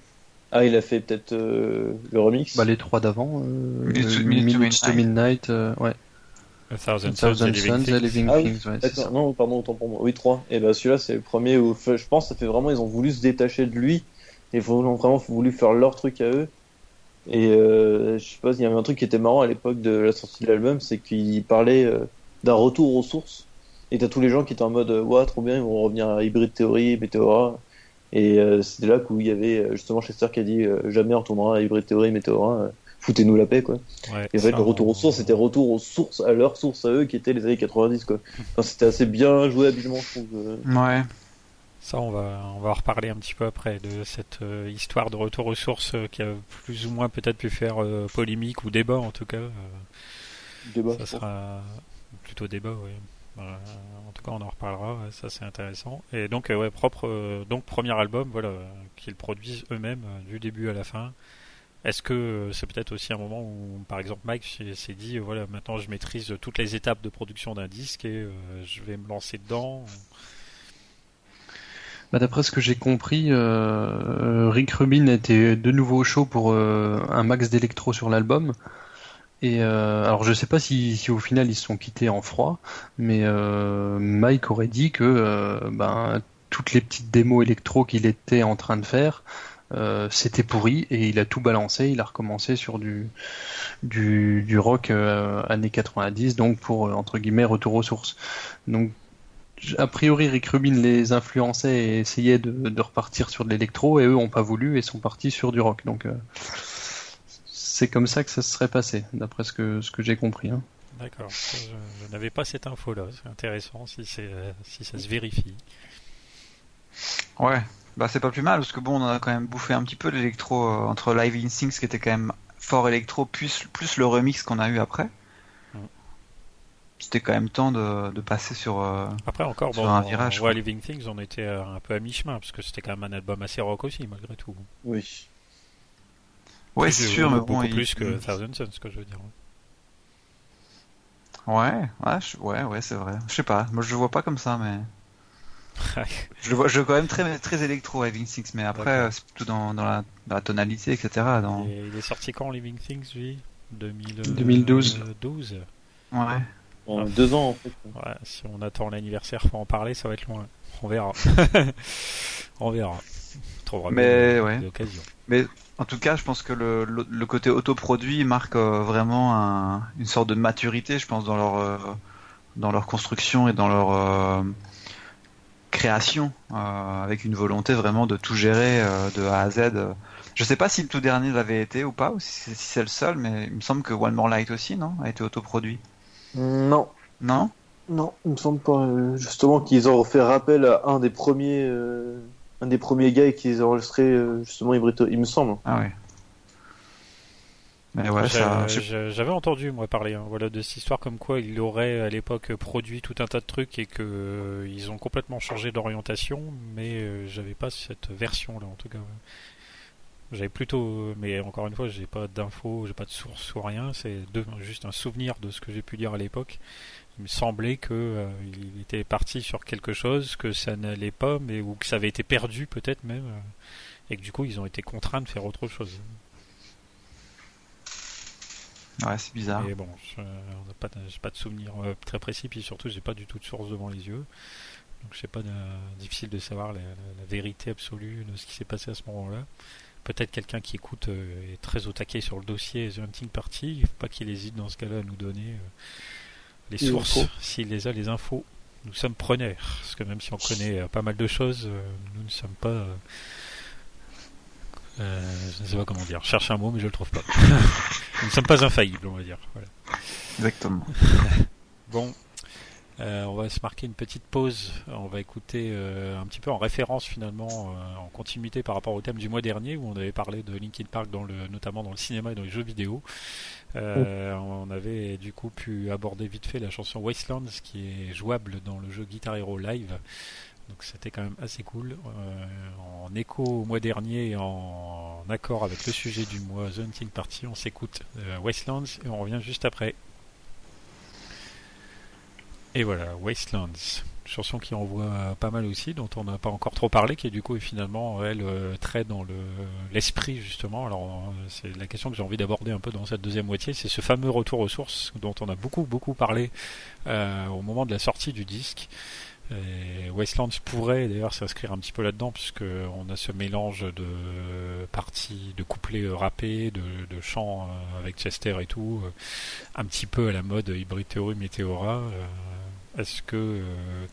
Ah il a fait peut-être euh, le remix. Bah, les trois d'avant. Euh, Minutes to- euh, Minutes to Minutes to Midnight, euh, ouais. A Thousand Suns, Thousand and Living Suns Things. et Living Ah oui, ouais, non, pardon, autant pour moi. Oui, 3. Et bah celui-là, c'est le premier où je pense que ça fait vraiment, ils ont voulu se détacher de lui. Et ils ont vraiment voulu faire leur truc à eux. Et euh, je sais pas, il y avait un truc qui était marrant à l'époque de la sortie de l'album, c'est qu'il parlait euh, d'un retour aux sources. Et t'as tous les gens qui étaient en mode, euh, ouais, trop bien, ils vont revenir à Hybrid Theory, Meteora. Et euh, c'était là où il y avait justement Chester qui a dit, euh, jamais on retournera à Hybrid Theory, Meteora. Euh, foutez-nous la paix, quoi. Ouais, Et en fait, le retour aux sources, c'était retour aux sources, à leurs sources à eux, qui étaient les années 90, quoi. Enfin, c'était assez bien joué habilement, je trouve. euh. Ouais. Ça, on va, on va en reparler un petit peu après de cette euh, histoire de retour aux sources euh, qui a plus ou moins peut-être pu faire euh, polémique ou débat en tout cas. Débat, ça sera plutôt débat, oui. Euh, en tout cas, on en reparlera. ouais, ça, c'est intéressant. Et donc, ouais, propre, euh, donc premier album, voilà, qu'ils produisent eux-mêmes du début à la fin. Est-ce que c'est peut-être aussi un moment où, par exemple, Mike s'est- dit, voilà, maintenant je maîtrise toutes les étapes de production d'un disque et euh, je vais me lancer dedans. Bah, D'après ce que j'ai compris, euh, Rick Rubin était de nouveau chaud pour euh, un max d'électro sur l'album. Et euh, alors je sais pas si, si au final ils se sont quittés en froid, mais euh, Mike aurait dit que euh, ben, toutes les petites démos électro qu'il était en train de faire, euh, c'était pourri et il a tout balancé, il a recommencé sur du du, du rock euh, années 90, donc pour euh, entre guillemets retour aux sources. Donc a priori, Rick Rubin les influençait et essayait de, de repartir sur de l'électro, et eux ont pas voulu et sont partis sur du rock. Donc, euh, c'est comme ça que ça se serait passé, d'après ce que, ce que j'ai compris. hein. D'accord. Je, je n'avais pas cette info-là. C'est intéressant si, c'est, si ça se vérifie. Ouais. Bah c'est pas plus mal parce que bon, on a quand même bouffé un petit peu l'électro euh, entre Live Instincts qui était quand même fort électro plus plus le remix qu'on a eu après. C'était quand même temps de, de passer sur. euh, Après, encore, Sur bon, un virage, quoi. Living Things, on était euh, un peu à mi-chemin parce que c'était quand même un album assez rock aussi, malgré tout. Oui. Ouais, c'est sûr, mais beaucoup bon, il- plus que il- Thousand Suns, ce que je veux dire. Ouais, ouais, je- ouais, ouais, c'est vrai. Je sais pas, moi je le vois pas comme ça, mais (laughs) je le vois, je le vois quand même très très électro Live Instincts, mais après euh, c'est plutôt dans, dans, la, dans la tonalité, etc. Dans... Et il est sorti quand Living Things, lui? 2000, 2012. 12. Ouais. En deux ans, en fait. Ouais, si on attend l'anniversaire pour en parler, ça va être loin. On verra. (laughs) on verra. On trouvera Mais, bien ouais. l'occasion. En tout cas, je pense que le, le, le côté autoproduit marque euh, vraiment un- une sorte de maturité, je pense, dans leur, euh, dans leur construction et dans leur euh, création, euh, avec une volonté vraiment de tout gérer euh, de A à Z. Je sais pas si le tout dernier l'avait été ou pas, ou si c'est si c'est le seul, mais il me semble que One More Light aussi, non A été autoproduit. Non. Non? Non, il me semble pas. euh, justement, qu'ils ont fait rappel à un des premiers, euh, un des premiers gars qui ont enregistré euh, justement Ibrito, il me semble. Ah ouais. Mais ouais, j'ai- J'avais entendu moi parler hein, voilà, de cette histoire comme quoi il aurait à l'époque produit tout un tas de trucs et que euh, ils ont complètement changé d'orientation, mais euh, j'avais pas cette version là en tout cas. J'avais plutôt, mais encore une fois, j'ai pas d'infos, j'ai pas de source ou rien. C'est juste un souvenir de ce que j'ai pu lire à l'époque. Il me semblait que euh, il était parti sur quelque chose, que ça n'allait pas, mais ou que ça avait été perdu peut-être même, euh, et que du coup ils ont été contraints de faire autre chose. Ouais, c'est bizarre. Et bon, je n'ai pas, de- j'ai pas de souvenir euh, très précis, puis surtout, j'ai pas du tout de source devant les yeux. Donc, sais pas, de- difficile de savoir la, la- la vérité absolue de ce qui s'est passé à ce moment-là. Peut-être quelqu'un qui écoute euh, est très au taquet sur le dossier The Hunting Party. Il faut pas qu'il hésite dans ce cas-là à nous donner euh, les sources, s'il les a, les infos. Nous sommes preneurs, parce que même si on connaît euh, pas mal de choses, nous ne sommes pas. euh, je ne sais pas comment dire. Je cherche un mot, mais je le trouve pas. (laughs) nous ne sommes pas infaillibles, on va dire. Voilà. Exactement. (laughs) Bon, euh, on va se marquer une petite pause. On va écouter euh, un petit peu en référence finalement, euh, en continuité par rapport au thème du mois dernier où on avait parlé de Linkin Park notamment dans le cinéma et dans les jeux vidéo. On avait du coup pu aborder vite fait la chanson Wastelands qui est jouable dans le jeu Guitar Hero Live. Donc c'était quand même assez cool. En écho au mois dernier et en accord avec le sujet du mois The Hunting Party, on s'écoute Wastelands et on revient juste après. Et voilà, Wastelands, chanson qui envoie pas mal aussi, dont on n'a pas encore trop parlé, qui du coup est finalement elle euh, très dans le l'esprit justement. Alors euh, c'est la question que j'ai envie d'aborder un peu dans cette deuxième moitié, c'est ce fameux retour aux sources dont on a beaucoup beaucoup parlé euh, au moment de la sortie du disque. Et Wastelands pourrait d'ailleurs s'inscrire un petit peu là-dedans, puisque on a ce mélange de parties, de couplets euh, rappés, de, de chants avec Chester et tout, un petit peu à la mode Hybrid Theory Meteora. Euh, Est-ce que euh,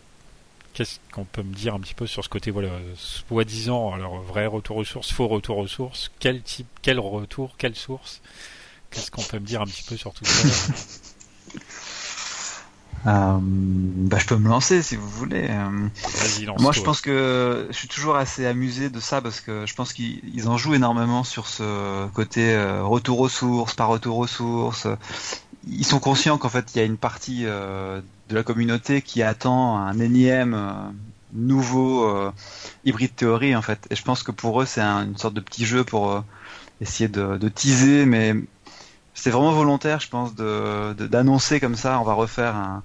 qu'est-ce qu'on peut me dire un petit peu sur ce côté, voilà, soi-disant, alors vrai retour aux sources, faux retour aux sources, quel type, quel retour, quelle source? Qu'est-ce qu'on peut me dire un petit peu sur tout ça? Euh, bah, je peux me lancer si vous voulez. Euh, moi, je pense que je suis toujours assez amusé de ça parce que je pense qu'ils ils en jouent énormément sur ce côté retour aux sources, pas retour aux sources. Ils sont conscients qu'en fait, il y a une partie euh, de la communauté qui attend un énième euh, nouveau euh, hybride théorie en fait. Et je pense que pour eux, c'est un- une sorte de petit jeu pour essayer de, teaser, mais c'est vraiment volontaire, je pense, de d'annoncer comme ça, on va refaire un,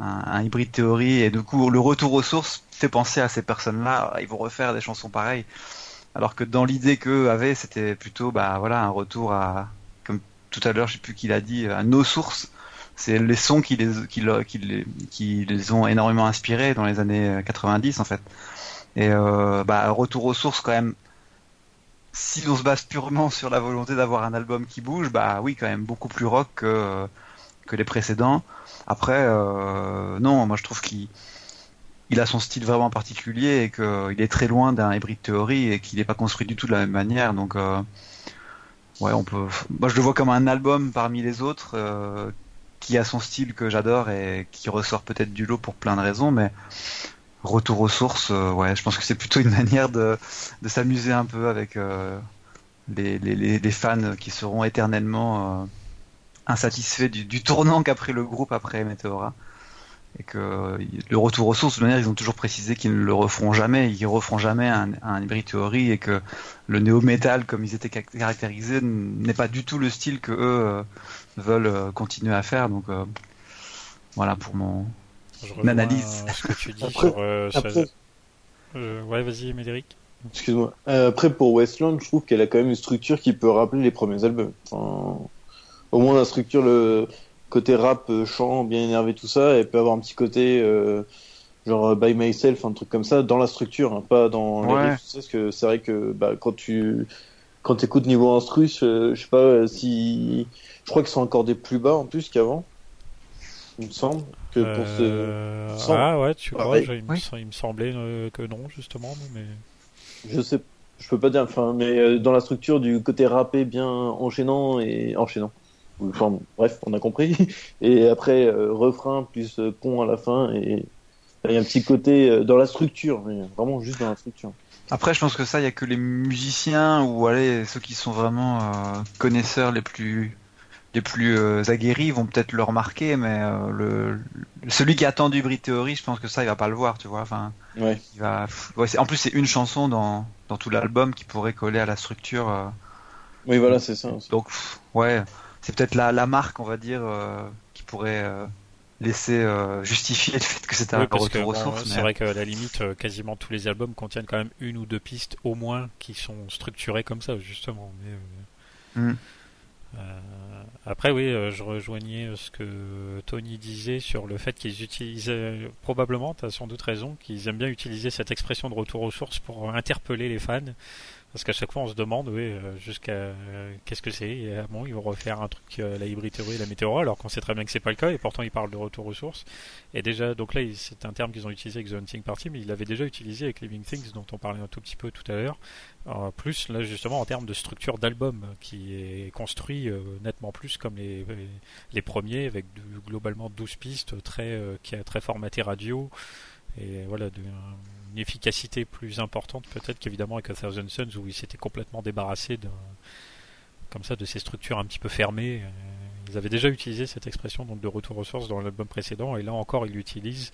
un, un hybride théorie, et du coup, le retour aux sources fait penser à ces personnes-là, ils vont refaire des chansons pareilles. Alors que dans l'idée qu'eux avaient, c'était plutôt, bah voilà, un retour à, tout à l'heure, je sais plus qui l'a dit, à nos sources. C'est les sons qui les, qui, le- qui les, qui les ont énormément inspirés dans les années 90 en fait. Et euh, bah retour aux sources quand même. Si on se base purement sur la volonté d'avoir un album qui bouge, bah oui quand même beaucoup plus rock que que les précédents. Après, euh, non, moi je trouve qu'il il a son style vraiment particulier et qu'il est très loin d'un hybrid theory et qu'il n'est pas construit du tout de la même manière. Donc, euh, ouais, on peut. Moi, je le vois comme un album parmi les autres euh, qui a son style que j'adore et qui ressort peut-être du lot pour plein de raisons, mais retour aux sources, euh, ouais, je pense que c'est plutôt une (laughs) manière de, de s'amuser un peu avec euh, les, les, les, fans qui seront éternellement euh, insatisfaits du, du tournant qu'a pris le groupe après Meteora et que le retour aux sources, de toute manière, ils ont toujours précisé qu'ils ne le referont jamais, ils referont jamais un, un hybrid theory et que le néo-metal, comme ils étaient caractérisés, n'est pas du tout le style que eux euh, veulent euh, continuer à faire. Donc euh, voilà pour mon Je analyse. euh, ce que tu dis Après- sur. euh, ça- euh, ouais, vas-y, Médéric. excuse-moi. Euh, après, pour Westland, je trouve qu'elle a quand même une structure qui peut rappeler les premiers albums. Enfin, au moins la structure, le côté rap, euh, chant, bien énervé, tout ça, elle peut avoir un petit côté euh, genre euh, by myself, un truc comme ça, dans la structure, hein, pas dans les Ouais. riffs, parce que c'est vrai que bah, quand tu quand écoutes niveau instru, je, je sais pas euh, si je crois qu'ils sont accordés plus bas en plus qu'avant. Il me semble que pour ce Euh, Ah ouais, tu Ah, crois ouais. je- il, me, Oui. sem- il me semblait euh, que non, justement. Mais... Je sais, je peux pas dire, enfin, mais euh, dans la structure du côté rappé bien enchaînant et enchaînant. Enfin, bon, bref, on a compris. (laughs) Et après, euh, refrain plus euh, pont à la fin et il y a un petit côté euh, dans la structure, mais vraiment juste dans la structure. Après, je pense que ça, il y a que les musiciens ou allez, ceux qui sont vraiment euh, connaisseurs les plus les plus aguerris vont peut-être le remarquer, mais le celui qui a attendu Brit Theory, je pense que ça, il va pas le voir, tu vois. Enfin, Ouais. il va. Ouais, c'est- en plus, c'est une chanson dans dans tout l'album qui pourrait coller à la structure. Oui, voilà, c'est ça. aussi. donc, ouais, c'est peut-être la la marque, on va dire, euh, qui pourrait euh, laisser euh, justifier (laughs) le fait que Oui, un retour aux sources. c'est mais- vrai qu'à la limite, euh, quasiment tous les albums contiennent quand même une ou deux pistes au moins qui sont structurées comme ça, justement. Mais, euh, Mm. euh, après, oui, je rejoignais ce que Tony disait sur le fait qu'ils utilisaient, probablement, tu as sans doute raison, qu'ils aiment bien utiliser cette expression de retour aux sources pour interpeller les fans. Parce qu'à chaque fois, on se demande, oui, euh, jusqu'à euh, qu'est-ce que c'est Et, ah bon, ils vont refaire un truc, euh, la hybride théorie et la météora, alors qu'on sait très bien que c'est pas le cas, et pourtant ils parlent de retour aux sources. Et déjà, donc là, c'est un terme qu'ils ont utilisé avec The Hunting Party, mais ils l'avaient déjà utilisé avec Living Things, dont on parlait un tout petit peu tout à l'heure. Euh, plus, là, justement, en termes de structure d'album, qui est construit euh, nettement plus comme les, les premiers, avec globalement 12 pistes, très, euh, qui a très formaté radio, et voilà, efficacité plus importante peut-être qu'évidemment avec A Thousand Suns, où ils s'étaient complètement débarrassés d'un comme ça de ces structures un petit peu fermées. Euh, Ils avaient déjà utilisé cette expression donc de retour aux sources dans l'album précédent et là encore ils l'utilisent,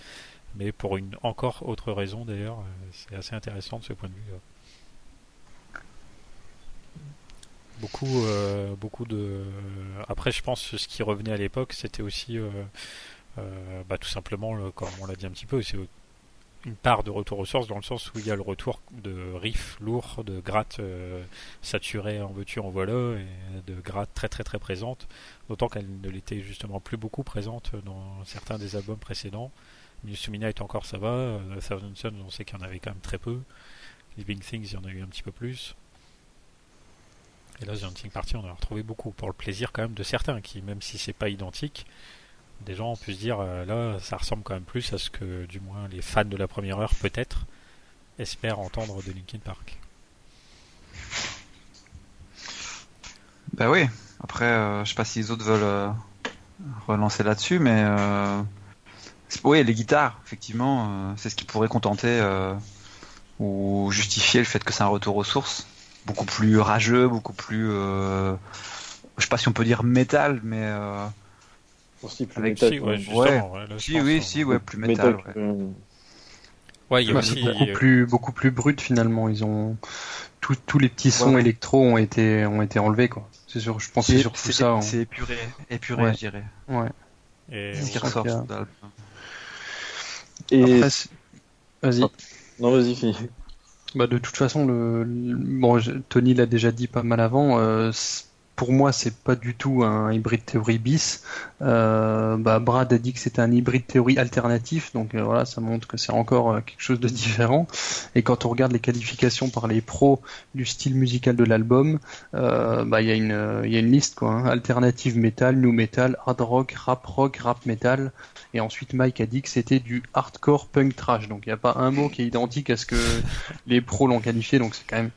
mais pour une encore autre raison d'ailleurs. Euh, C'est assez intéressant de ce point de vue. Beaucoup, euh, beaucoup de. Après, je pense que ce qui revenait à l'époque, c'était aussi, bah, tout simplement, le- comme on l'a dit un petit peu, c'est une part de retour aux sources dans le sens où il y a le retour de riffs lourds, de grattes euh, saturées en veux-tu en voilà, et de grattes très très très présentes, d'autant qu'elle ne l'était justement plus beaucoup présente dans certains des albums précédents. News to Midnight encore ça va, euh, Thousand Suns on sait qu'il y en avait quand même très peu, Living Things il y en a eu un petit peu plus. Et là, The Hunting Party, on en a retrouvé beaucoup pour le plaisir quand même de certains qui, même si c'est pas identique, des gens ont pu se dire euh, là, ça ressemble quand même plus à ce que, du moins, les fans de la première heure, peut-être, espèrent entendre de Linkin Park. Bah oui. Après, euh, je sais pas si les autres veulent euh, relancer là-dessus, mais euh, oui, les guitares, effectivement, c'est ce qui pourrait contenter ou justifier le fait que c'est un retour aux sources, beaucoup plus rageux, beaucoup plus, je sais pas si on peut dire métal, mais Aussi plus Avec- métal, Si, ouais, justement, ouais, là, si, pense, oui, si, ouais, plus métal. Métal, ouais. euh, Ouais, il y a aussi. beaucoup euh, plus beaucoup plus brut finalement. Ils ont tous tous les petits sons Ouais. électro ont été ont été enlevés quoi. C'est sûr. Je pense c'est surtout C'est ça. hein. c'est épuré, épuré, Ouais. je dirais. Ouais. et C'est ce qui on- ressort. Et Après, vas-y. non, vas-y, finis. Bah de toute façon, le, le- bon, je- Tony l'a déjà dit pas mal avant. euh, pour moi, c'est pas du tout un hybride théorie bis. Euh, bah, Brad a dit que c'était un hybride théorie alternatif, donc euh, voilà, ça montre que c'est encore euh, quelque chose de (laughs) différent. Et quand on regarde les qualifications par les pros du style musical de l'album, bah il y a une euh, il y a une liste quoi. hein. Alternative metal, new metal, hard rock, rap rock, rap metal. Et ensuite, Mike a dit que c'était du hardcore punk trash. Donc il n'y a pas un mot qui est identique à ce que les pros l'ont qualifié, donc c'est quand même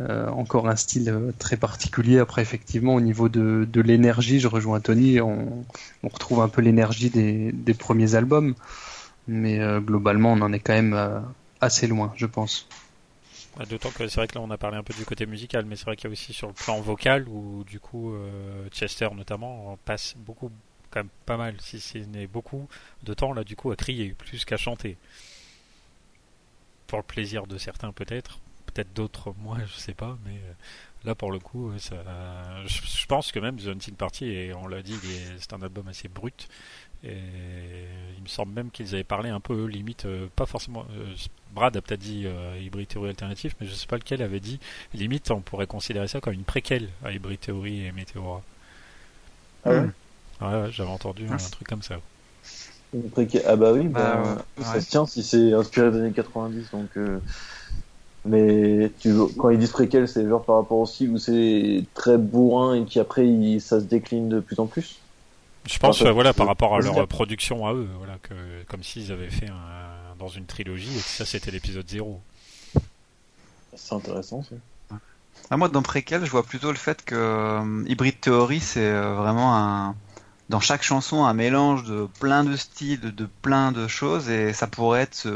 euh, encore un style euh, très particulier. Après, effectivement, au niveau de, de l'énergie, je rejoins Tony, on, retrouve un peu l'énergie des, des premiers albums, mais euh, globalement, on en est quand même assez loin, je pense. D'autant que c'est vrai que là on a parlé un peu du côté musical, mais c'est vrai qu'il y a aussi sur le plan vocal où du coup Chester notamment passe beaucoup, quand même pas mal, si ce n'est beaucoup de temps là du coup à crier plus qu'à chanter. Pour le plaisir de certains peut-être, peut-être d'autres moins, je sais pas, mais euh, là pour le coup, euh, ça, je, je pense que même The Hunting Party, et on l'a dit, c'est un album assez brut. Et il me semble même qu'ils avaient parlé un peu limite, euh, pas forcément. euh, Brad a peut-être dit euh, Hybrid Theory alternatif, mais je sais pas lequel avait dit. Limite, on pourrait considérer ça comme une préquelle à Hybrid Theory et Meteora. Ah ouais? Ouais, ouais, j'avais entendu Ah, un truc comme ça. Une préca- Ah bah oui, bah, Bah, ouais. ça se tient si c'est inspiré des années 90. Donc, euh, Mais tu... quand ils disent préquel, c'est genre par rapport au style où c'est très bourrin et qui après il... ça se décline de plus en plus? Je pense, euh, voilà, par rapport à leur production à eux, voilà, que comme s'ils avaient fait un, dans une trilogie et que ça c'était l'épisode 0. C'est intéressant. Ça. Ah, moi, dans Préquel, je vois plutôt le fait que euh, Hybrid Theory, c'est euh, vraiment un. Dans chaque chanson, un mélange de plein de styles, de, de plein de choses, et ça pourrait être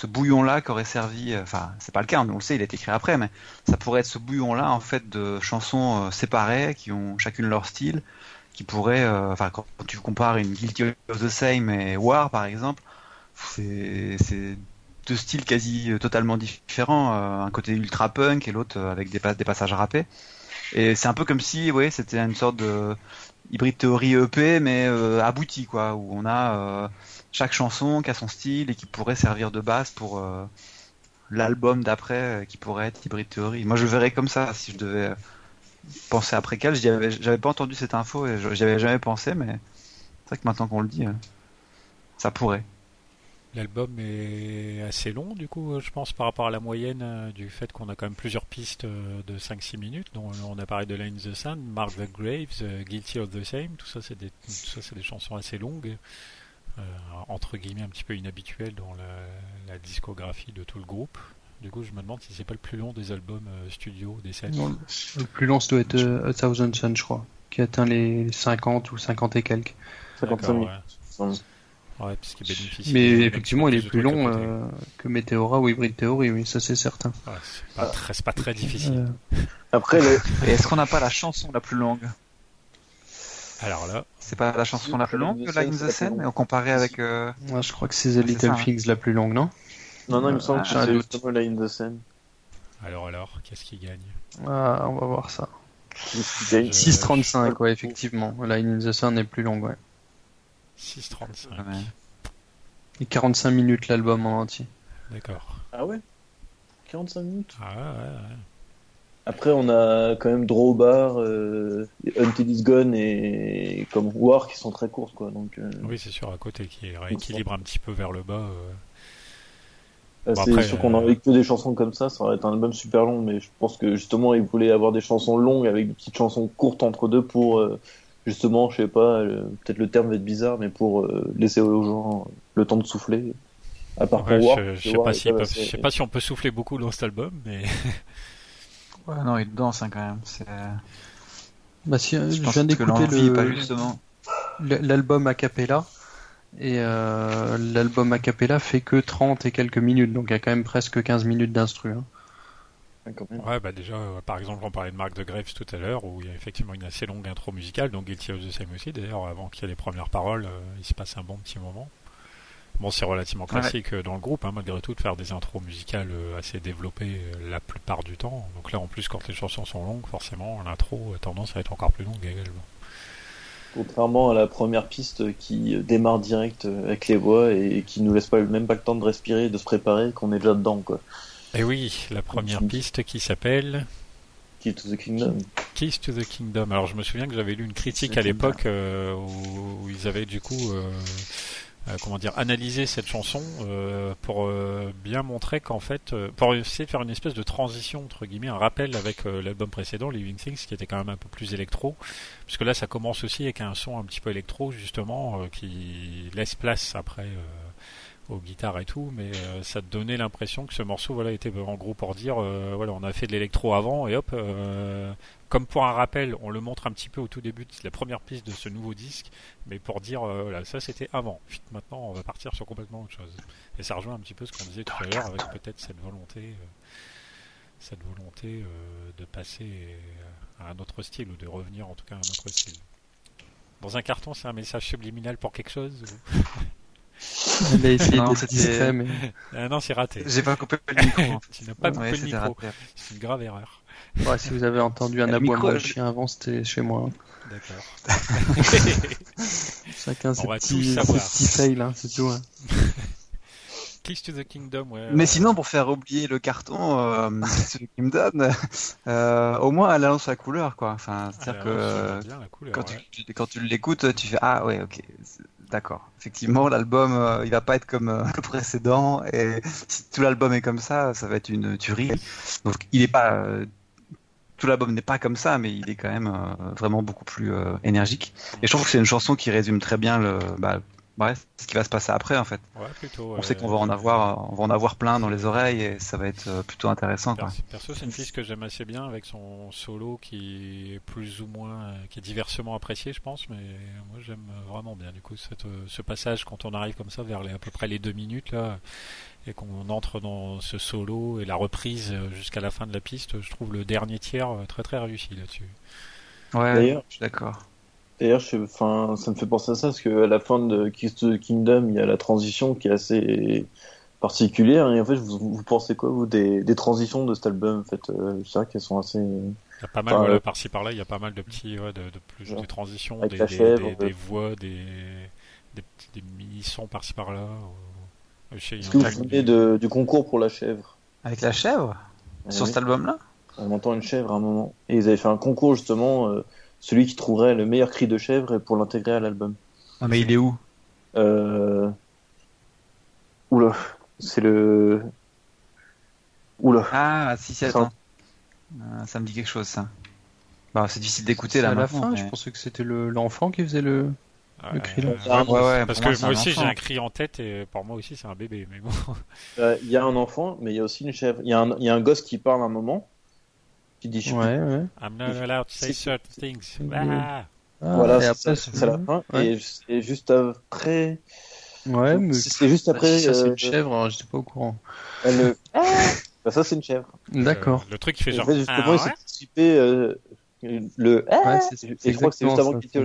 ce, bouillon-là qui aurait servi. euh, Enfin, c'est pas le cas, on le sait, il a été écrit après, mais ça pourrait être ce bouillon-là, en fait, de chansons euh, séparées, qui ont chacune leur style, qui pourrait. euh, Enfin, quand tu compares une Guilty of the Same et War, par exemple, c'est deux styles quasi totalement différents, un côté ultra punk et l'autre avec des, pas- des passages rappés. Et c'est un peu comme si, ouais, c'était une sorte de hybride théorie EP, mais abouti, quoi, où on a chaque chanson qui a son style et qui pourrait servir de base pour euh, l'album d'après, euh, qui pourrait être hybride théorie. Moi, je verrais comme ça si je devais euh, penser après quel. J'avais pas entendu cette info et j'y avais jamais pensé, mais c'est vrai que maintenant qu'on le dit, ça pourrait. L'album est assez long, du coup, je pense, par rapport à la moyenne du fait qu'on a quand même plusieurs pistes de 5-6 minutes, dont on a parlé de Line in the Sun, Mark the Graves, Guilty of the Same, tout ça, c'est des, chansons assez longues, entre guillemets un petit peu inhabituelles dans la, la discographie de tout le groupe. Du coup, je me demande si c'est pas le plus long des albums euh, studio des 7. Non, le plus long, ça doit être euh, A Thousand Sun, je crois, qui atteint les 50 ou 50 et quelques. 55 minutes. Ouais. Ouais, parce qu'il bénéficie Mais effectivement, il est plus long euh, que Meteora ou Hybrid Theory, oui, ça c'est certain. Ouais, c'est pas, très, c'est pas très difficile. Euh, Après, le... Est-ce qu'on n'a pas la chanson la plus longue? Alors là, C'est pas la chanson la plus longue Line in the Sun, longue. comparé avec. euh, moi, je crois que c'est The Little hein. Things la plus longue, non non, non, il me semble Ah, que j'ai un c'est doute. justement la in the scène. alors, alors, qu'est-ce qui gagne? Ah, on va voir ça. Qui gagne. Euh, 6.35, ouais, effectivement. Line in the Sun est plus longue, ouais. 6.35. ouais. Et 45 minutes l'album en entier. D'accord. Ah ouais? 45 minutes? Ah ouais, ouais, ouais. Après, on a quand même Draw Bar, euh, Until It's Gone et comme War qui sont très courtes, quoi. Donc, euh, Oui, c'est sûr, à côté, qui rééquilibre un petit peu vers le bas. euh. euh, Bon, c'est sûr qu'on euh, aurait que des chansons comme ça, ça aurait été un album super long, mais je pense que justement, ils voulaient avoir des chansons longues avec des petites chansons courtes entre deux pour, justement, je sais pas, peut-être le terme va être bizarre, mais pour laisser aux gens le temps de souffler. À part Ouais, pour War, je, parce je que sais War pas est si quand même peuvent- je assez- sais pas si on peut souffler beaucoup dans cet album, mais (laughs) Ouais, non, il danse hein, quand même. C'est Bah si, je, viens que d'écouter l'envie, le- pas justement. le- l'album a cappella et euh, l'album a cappella fait que 30 et quelques minutes, donc il y a quand même presque 15 minutes d'instru. hein. Ouais, bah déjà, euh, par exemple, on parlait de Mark de Graves tout à l'heure, où il y a effectivement une assez longue intro musicale, donc Guilty of the Same aussi. D'ailleurs, avant qu'il y ait les premières paroles, euh, il se passe un bon petit moment. Bon, c'est relativement classique euh, dans le groupe, hein, malgré tout, de faire des intros musicales euh, assez développées euh, la plupart du temps. Donc là, en plus, quand les chansons sont longues, forcément, l'intro a tendance à être encore plus longue également. Contrairement à la première piste qui démarre direct avec les voix et qui nous laisse pas, même pas le temps de respirer, de se préparer, qu'on est déjà dedans, quoi. Et oui, la première piste qui s'appelle Qui to the Kingdom. Keys to the Kingdom. Alors je me souviens que j'avais lu une critique The à l'époque euh, où, où ils avaient du coup euh, euh, comment dire analysé cette chanson euh, pour euh, bien montrer qu'en fait euh, pour essayer de faire une espèce de transition entre guillemets un rappel avec euh, l'album précédent Living Things qui était quand même un peu plus électro. Puisque là ça commence aussi avec un son un petit peu électro justement qui laisse place après aux guitares et tout, mais euh, ça donnait l'impression que ce morceau voilà était en gros pour dire euh, voilà on a fait de l'électro avant et hop euh, comme pour un rappel on le montre un petit peu au tout début de la première piste de ce nouveau disque mais pour dire euh, voilà ça c'était avant. Vite, maintenant on va partir sur complètement autre chose. Et ça rejoint un petit peu ce qu'on disait tout à l'heure avec peut-être cette volonté euh, cette volonté euh, de passer à un autre style ou de revenir en tout cas à un autre style. Dans un carton c'est un message subliminal pour quelque chose ou... Elle a essayé Non, d'être c'était- discret, mais Ah non c'est raté. J'ai pas coupé le micro. fait. (laughs) tu n'as pas coupé le micro. c'est une grave erreur ouais, si vous avez entendu un aboiement de chien avant, c'était chez moi. d'accord (laughs) Chacun ses petits, ses petits fails, hein, c'est tout. hein. (laughs) To the Kingdom ouais Mais sinon, pour faire oublier le carton, euh, (laughs) donne, euh, au moins elle annonce la couleur, quoi. Enfin, c'est-à-dire ah, que couleur, quand, ouais. tu, quand tu l'écoutes, tu fais ah ouais, ok, d'accord. Effectivement, l'album, euh, il va pas être comme euh, le précédent, et si tout l'album est comme ça, ça va être une tuerie. Donc, il est pas euh, tout l'album n'est pas comme ça, mais il est quand même euh, vraiment beaucoup plus euh, énergique. Et je trouve que c'est une chanson qui résume très bien le, bah, bref, ce qui va se passer après en fait. Ouais, plutôt. On sait qu'on va en avoir, on va en avoir plein dans les oreilles et ça va être euh, plutôt intéressant. Quoi. Perso, c'est une piste que j'aime assez bien avec son solo qui est plus ou moins, qui est diversement apprécié, je pense. Mais moi, j'aime vraiment bien du coup cette, ce passage quand on arrive comme ça vers les, à peu près les deux minutes là et qu'on entre dans ce solo et la reprise jusqu'à la fin de la piste. Je trouve le dernier tiers euh, très très réussi là-dessus. Ouais, D'ailleurs- je suis d'accord. D'ailleurs, enfin, ça me fait penser à ça parce que à la fin de Keys to the Kingdom, il y a la transition qui est assez particulière. Et en fait, vous, vous pensez quoi vous des, des transitions de cet album En fait, euh, c'est vrai qu'elles sont assez. Il y a pas mal, Enfin, voilà, euh, par-ci par-là, il y a pas mal de petits, ouais, de, de plus Genre, des transitions, des, la des, chèvre, des, des voix, des, des, mini-sons par-ci par-là. ou- je sais, il y Est-ce que vous souvenez du- de, du concours pour la chèvre Avec la chèvre sur Oui. cet album-là On entend une chèvre à un moment. Et ils avaient fait un concours justement, euh, celui qui trouverait le meilleur cri de chèvre pour l'intégrer à l'album. Ah, mais il est où? Euh... Oula, c'est le. Oula. Ah, si, si, Ça- attends. Euh, ça me dit quelque chose, ça. Bah, c'est difficile d'écouter là à la fin, mais- je pensais que c'était le- l'enfant qui faisait le. Ah, le cri, euh, là. Ouais, ouais, Parce moi, que moi un aussi j'ai un cri en tête et pour moi aussi c'est un bébé. Mais bon, (laughs) Euh, Il y a un enfant, mais il y a aussi une chèvre. Il y, a un- il y a un gosse qui parle à un moment, qui dit je. Ouais, ouais. I'm not allowed to say certain things. Ah. Ah, Voilà, c'est la fin. Ouais. Et c'est juste après. Ouais, mais. C'est juste après. si ça, c'est euh, une chèvre, alors j'étais pas au courant. elle- (laughs) Bah, ça, c'est une chèvre. D'accord. Euh, le truc qui fait Et genre. en fait, justement, ah, il s'est anticipé euh, le. Ouais, c'est- et je crois que c'est juste exactement avant ça. Guilty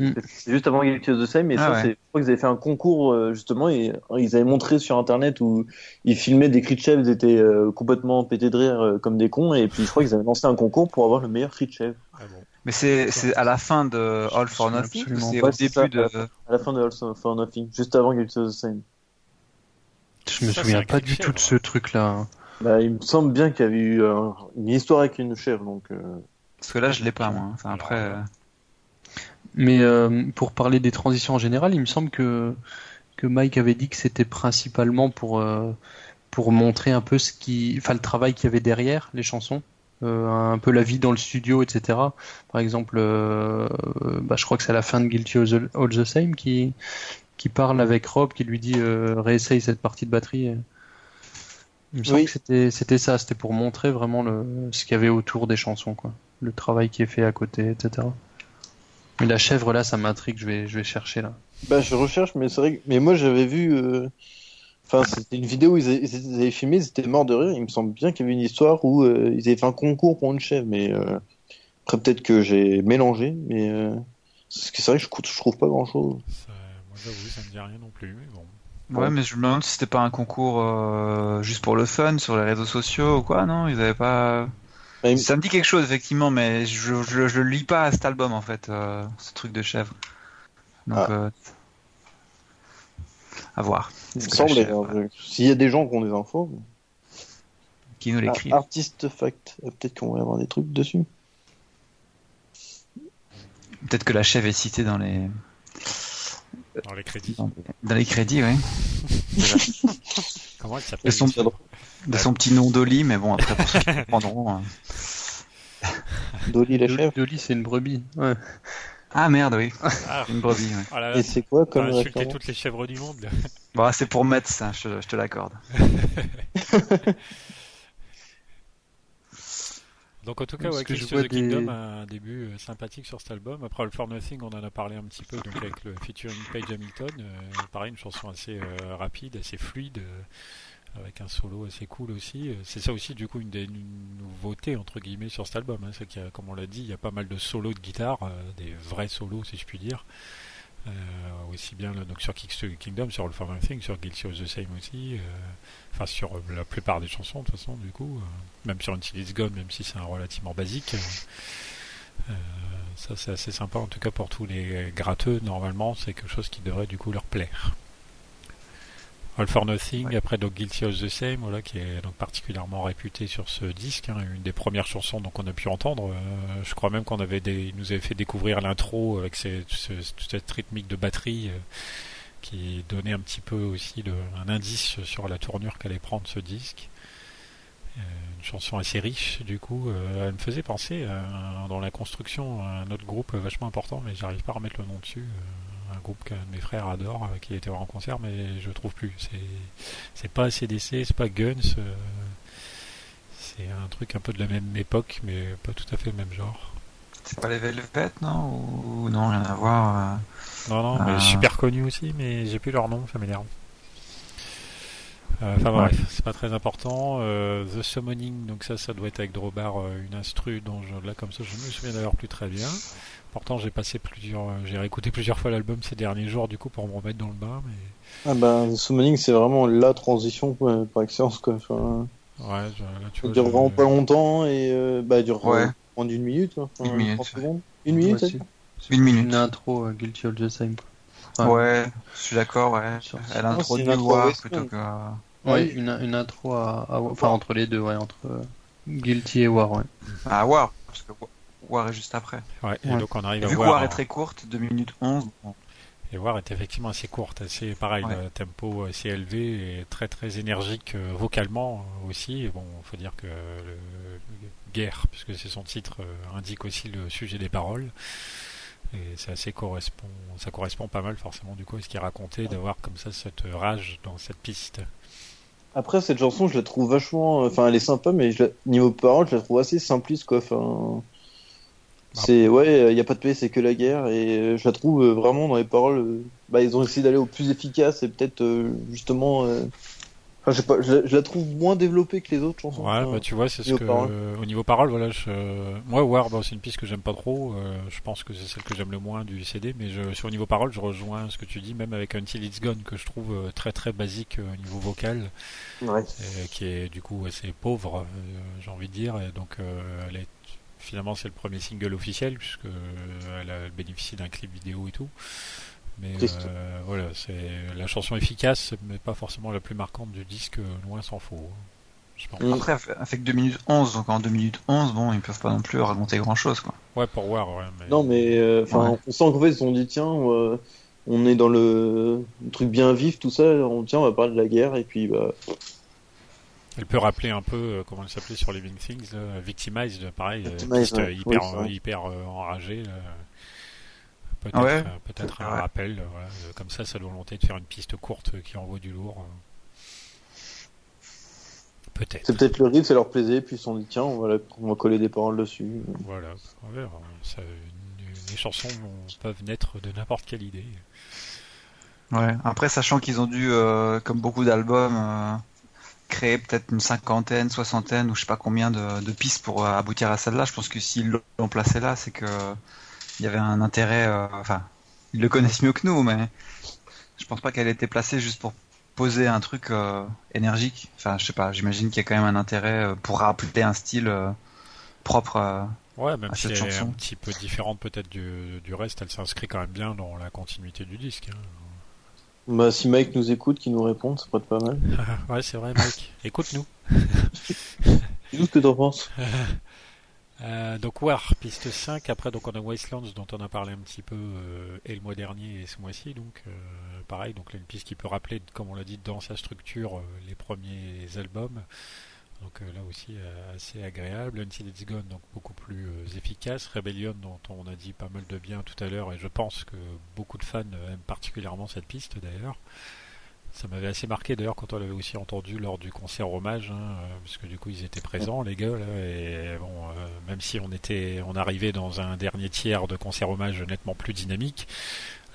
Euh, ah C'est juste avant Guilty of the Same, et Ah ça, ouais. c'est, je crois qu'ils avaient fait un concours, euh, justement, et ils avaient montré sur internet où ils filmaient des cris de chèvre, ils étaient euh, complètement pétés de rire euh, comme des cons, et puis je crois qu'ils avaient lancé un concours pour avoir le meilleur cri de chèvre. Ah bon. Mais c'est c'est à la fin de All for Nothing ou c'est absolument au pas, c'est ça, début de. À la fin de All for Nothing, juste avant Guilty of the Same. Je me Ça, souviens pas du tout de chèvre. ce truc-là. hein. Bah, il me semble bien qu'il y avait eu euh, une histoire avec une chèvre, donc. euh, Parce que là, je l'ai pas, moi. Enfin, après. Mais euh, pour parler des transitions en général, il me semble que, que Mike avait dit que c'était principalement pour, euh, pour montrer un peu ce qui, enfin, le travail qu'il y avait derrière les chansons, euh, un peu la vie dans le studio, etc. Par exemple, euh, bah, je crois que c'est à la fin de Guilty of the- All the Same qui, qui parle avec Rob, qui lui dit euh, réessaye cette partie de batterie. Il me semble Oui. que c'était c'était ça, c'était pour montrer vraiment le, ce qu'il y avait autour des chansons, quoi. le travail qui est fait à côté, etc. Mais la chèvre là, ça m'intrigue, je vais, je vais chercher là. Bah, je recherche, mais c'est vrai. que- Mais moi, j'avais vu. euh, Enfin, c'était une vidéo où ils avaient, ils avaient filmé, ils étaient morts de rire. Il me semble bien qu'il y avait une histoire où euh, ils avaient fait un concours pour une chèvre, mais euh, après peut-être que j'ai mélangé, mais euh, c'est vrai que je, je trouve pas grand-chose. Moi j'avoue, ça me dit rien non plus, mais bon. Ouais, mais je me demande si c'était pas un concours euh, juste pour le fun sur les réseaux sociaux ou quoi, non? Ils avaient pas. Ça me dit quelque chose effectivement, mais je je, je le lis pas à cet album en fait, euh, ce truc de chèvre. Donc Ah. euh, à voir. il me chèvre, hein, S'il y a des gens qui ont des infos, Qui nous ah, l'écrivent. artist fact, euh, peut-être qu'on va avoir des trucs dessus. Peut-être que la chèvre est citée dans les Dans les crédits. dans, les crédits, oui. (laughs) Comment elle s'appelle de son petit nom d'Oli, mais bon après pour ceux qui (laughs) comprendront. hein. Dolly la Dolly, chèvre. Dolly, c'est une brebis. Ouais. Ah merde, oui, Ah, une brebis. Ouais. oh là là, Et c'est quoi comme insulté référence toutes les chèvres du monde. (laughs) Bon, c'est pour Metz, ça, je, te- je te l'accorde. (laughs) Donc en tout cas, ouais, que je Kiss vois the Kingdom des- a un début euh, sympathique sur cet album. Après, All for Nothing, on en a parlé un petit peu donc avec le featuring Page Hamilton. Euh, pareil, une chanson assez euh, rapide, assez fluide, euh, avec un solo assez cool aussi. Euh, C'est ça aussi, du coup, une des nouveautés entre guillemets sur cet album. Hein, c'est qu'il y a, comme on l'a dit, il y a pas mal de solos de guitare, euh, des vrais solos, si je puis dire. Euh, aussi bien là, donc sur Kingdom, sur All for Nothing, sur Guilty of the Same aussi. Enfin, sur la plupart des chansons, de toute façon, du coup. même sur Until It's Gone, même si c'est un relativement basique. ça, c'est assez sympa, en tout cas pour tous les gratteux. Normalement, c'est quelque chose qui devrait du coup leur plaire. All for Nothing, Ouais. après donc Guilty of the Same, voilà, qui est donc particulièrement réputé sur ce disque, hein, une des premières chansons donc on a pu entendre. euh, je crois même qu'on avait des, il nous avait fait découvrir l'intro avec ces- ce- toute cette rythmique de batterie euh, qui donnait un petit peu aussi un indice sur la tournure qu'allait prendre ce disque. Euh, une chanson assez riche, du coup, elle me faisait penser dans la construction à un autre groupe vachement important, mais j'arrive pas à remettre le nom dessus. Euh, un groupe qu'un de mes frères adore, euh, qui était en concert, mais je trouve plus. C'est, c'est pas ACDC, c'est pas Guns. euh, c'est un truc un peu de la même époque, mais pas tout à fait le même genre. C'est pas les Velvet, non Ou non, rien à voir. euh. Non, non, mais super connu aussi, mais j'ai plus leur nom, ça m'énerve. Euh, Enfin Ouais. bref, c'est pas très important. Euh, The Summoning, donc ça, ça doit être avec Drobar, euh, une instru dont je, là comme ça, je me souviens d'ailleurs plus très bien. Pourtant, j'ai passé plusieurs, euh, j'ai réécouté plusieurs fois l'album ces derniers jours, du coup, pour me remettre dans le bain. Mais Ah bah, The Summoning, c'est vraiment la transition quoi, par excellence quoi. Enfin, ouais, je- là, tu ça vois, dure je- vraiment pas longtemps et euh, bah, elle dure Ouais. euh, moins d'une minute. hein. Enfin, Une minute, 30 ouais. secondes. Une minute, ça Une minute. Une intro, euh, Guilty of the Same. Ouais, je suis d'accord, ouais. Elle introduit western. plutôt que. Ouais, Oui. une, une intro à, à- enfin entre les deux, ouais, entre euh, Guilty et War, ouais. Ah, War, parce que War est juste après. Ouais, et Ouais. donc on arrive Et à vu que voir. War est très courte, 2 minutes 11, bon, Et War est effectivement assez courte, assez pareil, Ouais. le tempo assez élevé et très très énergique euh, vocalement aussi. Et bon, faut dire que le, le Guerre, puisque c'est son titre, euh, indique aussi le sujet des paroles. Et c'est assez correspond, ça correspond pas mal forcément du coup à ce qui est raconté, d'avoir comme ça cette rage dans cette piste. Après, cette chanson, je la trouve vachement. Enfin, elle est sympa, mais je la- niveau paroles, je la trouve assez simpliste, quoi. Enfin, c'est ouais, il y a pas de paix, c'est que la guerre, et euh, je la trouve euh, vraiment dans les paroles. euh, Bah, ils ont essayé d'aller au plus efficace et peut-être euh, justement. Enfin, je sais pas, je, la- je la trouve moins développée que les autres chansons. Ouais, bah tu vois, c'est ce que euh, au niveau paroles, voilà, je, moi War, bah, c'est une piste que j'aime pas trop. euh, je pense que c'est celle que j'aime le moins du CD, mais je, sur le niveau paroles, je rejoins ce que tu dis, même avec Until It's Gone que je trouve euh, très très basique euh, au niveau vocal, ouais. et qui est du coup assez pauvre, euh, j'ai envie de dire. Et donc, euh, elle est finalement c'est le premier single officiel puisque euh, elle, a, elle bénéficie d'un clip vidéo et tout. Mais euh, voilà, c'est la chanson efficace, mais pas forcément la plus marquante du disque, euh, loin s'en faut. Je pense. Mm. Après, que 2 minutes 11, donc en 2 minutes 11, bon, ils peuvent pas non plus raconter grand chose, quoi. Ouais, pour War, ouais. Mais... Non, mais euh, enfin, Ouais. on sent qu'en fait, ils se sont dit tiens, euh, on est dans le, le truc bien vif, tout ça. On tiens, on va parler de la guerre et puis bah. Elle peut rappeler un peu euh, comment elle s'appelait sur Living Things, là, Victimized, pareil, euh, Victimized, ouais. hyper, Oui, hyper euh, enragée. là. Peut-être, Ouais. euh, peut-être un Ouais. rappel, euh, voilà, euh, comme ça, sa volonté de faire une piste courte qui envoie du lourd. Peut-être. C'est peut-être le riff, ça leur plaisait, puis ils se sont dit tiens, on va, la- on va coller des paroles dessus. Voilà, on verra. Ça, les chansons peuvent naître de n'importe quelle idée. Ouais. Après, sachant qu'ils ont dû, euh, comme beaucoup d'albums, euh, créer peut-être une cinquantaine, soixantaine ou je sais pas combien de, de pistes pour aboutir à celle-là. Je pense que s'ils l'ont placé là, c'est que il y avait un intérêt. euh, Enfin, ils le connaissent mieux que nous, mais je pense pas qu'elle ait été placée juste pour poser un truc euh, énergique. Enfin, je sais pas. J'imagine qu'il y a quand même un intérêt euh, pour rappeler un style euh, propre. euh, Ouais, même à si cette elle est chanson. un petit peu différente peut-être du, du reste, elle s'inscrit quand même bien dans la continuité du disque. hein. Bah, si Mike nous écoute, qu'il nous réponde, ça pourrait être pas mal. (laughs) ouais, c'est vrai, Mike. Écoute-nous. (laughs) Dis-nous ce que t'en penses. (laughs) Euh, donc War, piste 5. Après, donc on a Wastelands dont on a parlé un petit peu euh, et le mois dernier et ce mois-ci. Donc euh, pareil, donc là, une piste qui peut rappeler, comme on l'a dit, dans sa structure, euh, les premiers albums. Donc euh, là aussi assez agréable. Until It's Gone, donc beaucoup plus efficace. Rebellion, dont on a dit pas mal de bien tout à l'heure, et je pense que beaucoup de fans aiment particulièrement cette piste d'ailleurs. Ça m'avait assez marqué d'ailleurs quand on l'avait aussi entendu lors du concert hommage, hein, euh, parce que du coup ils étaient présents les gars là, et bon, euh, même si on était, on arrivait dans un dernier tiers de concert hommage nettement plus dynamique,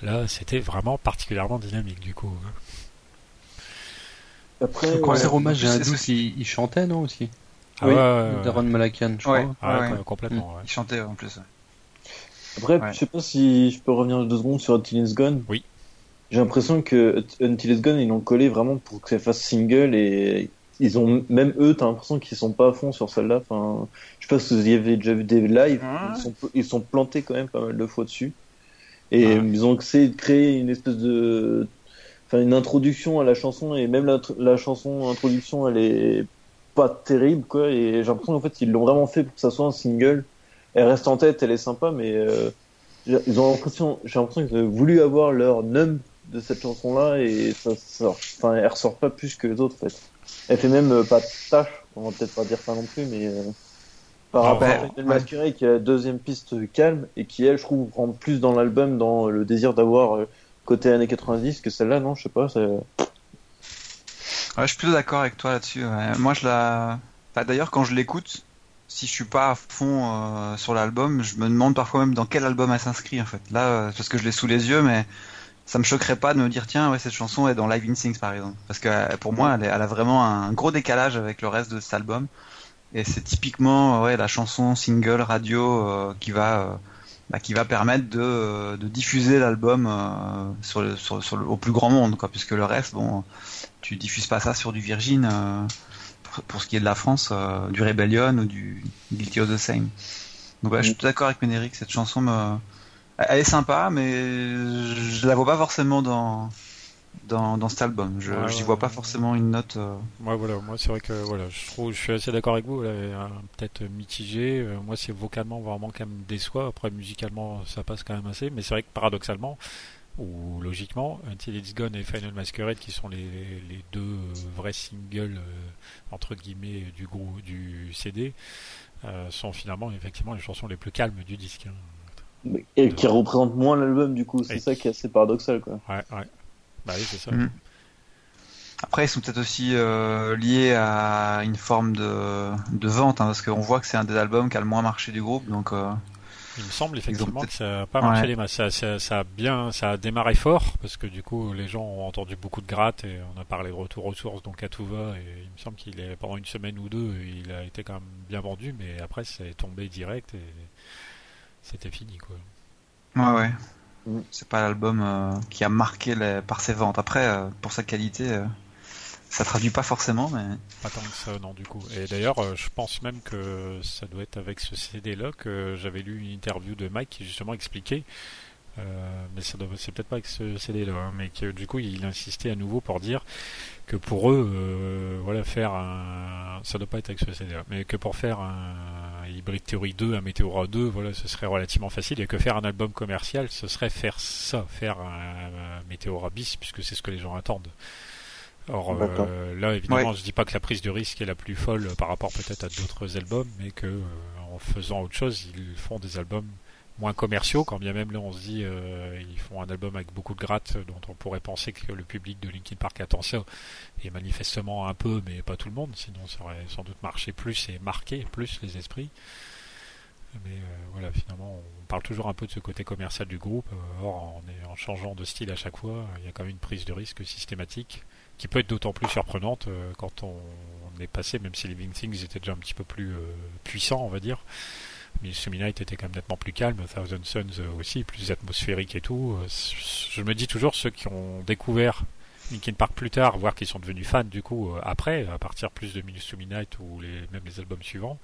là c'était vraiment particulièrement dynamique du coup. hein. Après, Ouais, Concert hommage, j'ai un c'est- doute, il, il chantait, non, aussi Ah Oui, ouais. Darren Malakian, je Ouais. crois. Ah, ouais, ouais, complètement. ouais. Il chantait en plus. ouais. Après, Ouais. je sais pas si je peux revenir deux secondes sur Until It's Gone. Oui. J'ai l'impression que Until It's Gone, ils l'ont collé vraiment pour que ça fasse single et ils ont, même eux, t'as l'impression qu'ils sont pas à fond sur celle-là. Enfin, je sais pas si vous y avez déjà vu des lives. Ils sont, ils sont plantés quand même pas mal de fois dessus. Et ils ont essayé de créer une espèce de, enfin, une introduction à la chanson et même la, la chanson introduction, elle est pas terrible, quoi. Et j'ai l'impression qu'en fait, ils l'ont vraiment fait pour que ça soit un single. Elle reste en tête, elle est sympa, mais euh, j'ai- ils ont l'impression, j'ai l'impression qu'ils ont voulu avoir leur num de cette chanson-là et ça sort, enfin, elle ressort pas plus que les autres, en fait. Elle fait même euh, pas de tâche, on va peut-être pas dire ça non plus, mais euh, par Ah rapport ouais, à ouais. Masquerade qui est la deuxième piste calme et qui, elle, je trouve, rentre plus dans l'album, dans le désir d'avoir euh, côté années 90 que celle-là, non, je sais pas. Ouais, je suis plutôt d'accord avec toi là-dessus. ouais. Moi, je la. Enfin, D'ailleurs, quand je l'écoute, si je suis pas à fond euh, sur l'album, je me demande parfois même dans quel album elle s'inscrit en fait. Là, euh, parce que je l'ai sous les yeux, mais ça me choquerait pas de me dire tiens, ouais, cette chanson est dans Live in Things par exemple. Parce que euh, pour moi, elle, a vraiment un gros décalage avec le reste de cet album. Et c'est typiquement ouais la chanson single radio euh, qui va euh, bah, qui va permettre de, euh, de diffuser l'album euh, sur le, sur, sur le- au plus grand monde quoi puisque le reste bon tu diffuses pas ça sur du Virgin euh, pour, pour ce qui est de la France euh, du Rebellion ou du Guilty of the Same donc ouais, je suis tout d'accord avec Ménéric cette chanson me elle est sympa mais je la vois pas forcément dans dans, dans cet album je Ouais, ouais, vois pas forcément une note euh, Moi voilà, moi c'est vrai que voilà, je trouve, je suis assez d'accord avec vous, euh, peut-être mitigé. Euh, moi c'est vocalement vraiment quand même déçoit. Après musicalement ça passe quand même assez, mais c'est vrai que paradoxalement ou logiquement, Until It's Gone et Final Masquerade qui sont les, les deux euh, vrais singles euh, entre guillemets du groupe du CD euh, sont finalement effectivement les chansons les plus calmes du disque. hein. Et qui représente moins l'album, du coup, c'est Oui. ça qui est assez paradoxal, quoi. Ouais, ouais. Bah oui, c'est ça. Mhm. Après, ils sont peut-être aussi euh, liés à une forme de, de vente, hein, parce qu'on voit que c'est un des albums qui a le moins marché du groupe, donc euh, Il me semble effectivement que ça n'a pas marché Ouais. les masses. Ça, ça- ça a bien, ça a démarré fort parce que du coup les gens ont entendu beaucoup de grattes et on a parlé de retour aux sources donc à tout va et il me semble qu'il est pendant une semaine ou deux il a été quand même bien vendu mais après c'est tombé direct et c'était fini quoi. ouais, ouais. C'est pas l'album euh, qui a marqué les- par ses ventes. Après, euh, pour sa qualité, euh, ça traduit pas forcément, mais Pas tant que ça non du coup. Et d'ailleurs je pense même que ça doit être avec ce CD là que j'avais lu une interview de Mike qui justement expliquait mais ça doit- c'est peut-être pas avec ce CD là, mais que du coup il insistait à nouveau pour dire que pour eux, euh, voilà, faire un, ça doit pas être avec ce CD là, mais que pour faire un Hybrid Theory 2, un Meteora 2, voilà, ce serait relativement facile et que faire un album commercial, ce serait faire ça, faire un, un Meteora bis, puisque c'est ce que les gens attendent. Or euh, là, évidemment, je dis pas que la prise de risque est la plus folle par rapport peut-être à d'autres albums, mais que euh, en faisant autre chose, ils font des albums moins commerciaux, quand bien même là on se dit euh, ils font un album avec beaucoup de gratte dont on pourrait penser que le public de Linkin Park attend ça, et manifestement un peu, mais pas tout le monde, sinon ça aurait sans doute marché plus et marqué plus les esprits. Mais euh, voilà, finalement, on parle toujours un peu de ce côté commercial du groupe. Euh, or, en, en, changeant de style à chaque fois, il y a quand même une prise de risque systématique qui peut être d'autant plus surprenante euh, quand on, on, est passé, même si Living Things était déjà un petit peu plus puissant, on va dire. Mais Night était quand même nettement plus calme, Thousand Suns aussi, plus atmosphérique et tout. Je me dis toujours, ceux qui ont découvert Linkin Park plus tard, voire qui sont devenus fans du coup après, à partir plus de Minus Midnight ou les, même les albums suivants,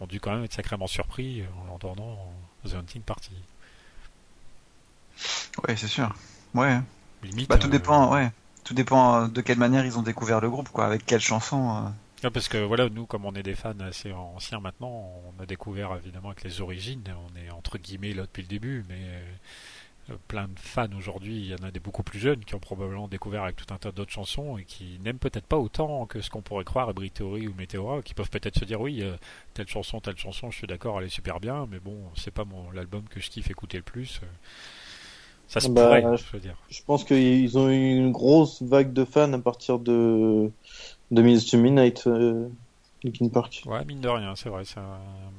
ont dû quand même être sacrément surpris en l'entendant The Hunting Party. Ouais, c'est sûr. Ouais. Limite, bah, tout euh... dépend, ouais. Tout dépend de quelle manière ils ont découvert le groupe, quoi. Avec quelle chanson. Euh... parce que voilà, nous, comme on est des fans assez anciens maintenant, on a découvert évidemment avec les origines. On est entre guillemets là depuis le début, mais euh, plein de fans aujourd'hui, il y en a des beaucoup plus jeunes qui ont probablement découvert avec tout un tas d'autres chansons et qui n'aiment peut-être pas autant que ce qu'on pourrait croire Ebry Theory ou Meteora, qui peuvent peut-être se dire oui, euh, telle chanson, telle chanson, je suis d'accord, elle est super bien, mais bon, c'est pas mon l'album que je kiffe écouter le plus. Ça se bah, pourrait, je veux dire. Je pense qu'ils ont eu une grosse vague de fans à partir de, de Minutes to Midnight. Euh... Linkin Park. Ouais, mine de rien, c'est vrai.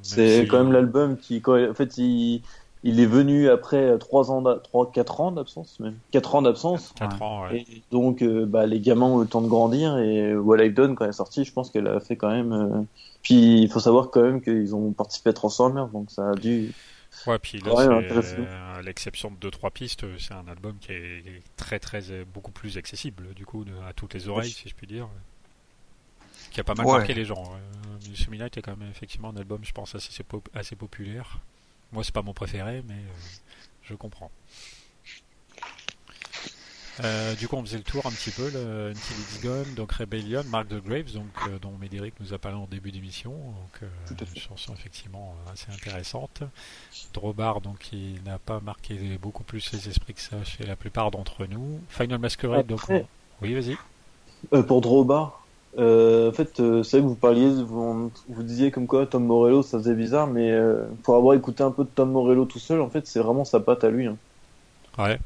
C'est quand même l'album qui, en fait, il, il est venu après 3 ans, 3, 4 ans d'absence, même 4 ans d'absence. 4 ans, ouais. Et donc, euh, bah, les gamins ont eu le temps de grandir et What I've Done, quand elle est sortie, je pense qu'elle a fait quand même. Euh... Puis, il faut savoir quand même qu'ils ont participé à Transformers, donc ça a dû. Ouais, puis là, euh, à l'exception de 2-3 pistes, c'est un album qui est très, très, beaucoup plus accessible, du coup, de, à toutes les oreilles, si je puis dire. Qui a pas mal ouais. marqué les gens. Euh, Semi est quand même effectivement un album, je pense, assez, assez populaire. Moi, c'est pas mon préféré, mais euh, je comprends. Euh, du coup, on faisait le tour un petit peu, le Until It's Gone, donc Rebellion, Mark the Graves, donc, euh, dont Médéric nous a parlé en début d'émission. Donc, euh, une chanson effectivement assez intéressante. Drobar, donc, qui n'a pas marqué beaucoup plus les esprits que ça chez la plupart d'entre nous. Final Masquerade, donc. On... Oui, vas-y. pour Drobar, euh, en fait, euh, c'est vrai que vous parliez, vous, vous, disiez comme quoi Tom Morello, ça faisait bizarre, mais euh, pour avoir écouté un peu de Tom Morello tout seul, en fait, c'est vraiment sa patte à lui. Hein. Ouais.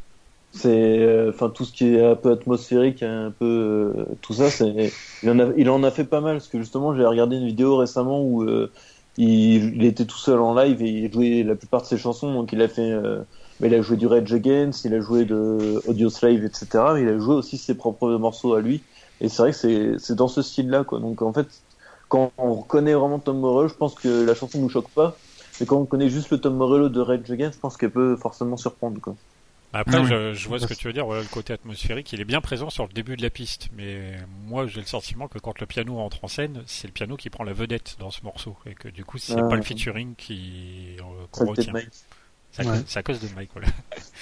C'est, enfin, tout ce qui est un peu atmosphérique, un peu tout ça, c'est, il en a, il en a fait pas mal, parce que justement, j'ai regardé une vidéo récemment où il, il, était tout seul en live et il jouait la plupart de ses chansons, donc il a fait. mais il a joué du Rage Against, il a joué de Audio Slave, etc. Mais il a joué aussi ses propres morceaux à lui. Et c'est vrai que c'est dans ce style-là, quoi. Donc en fait, quand on reconnaît vraiment Tom Morello, je pense que la chanson nous choque pas. Mais quand on connaît juste le Tom Morello de Rage Against, je pense qu'elle peut forcément surprendre, quoi. Après, je, je, vois ce que tu veux dire. Voilà, le côté atmosphérique, il est bien présent sur le début de la piste. Mais moi, j'ai le sentiment que quand le piano entre en scène, c'est le piano qui prend la vedette dans ce morceau. Et que du coup, c'est ah. pas le featuring qui euh, retient. C'est ouais. à, cause de Mike, voilà.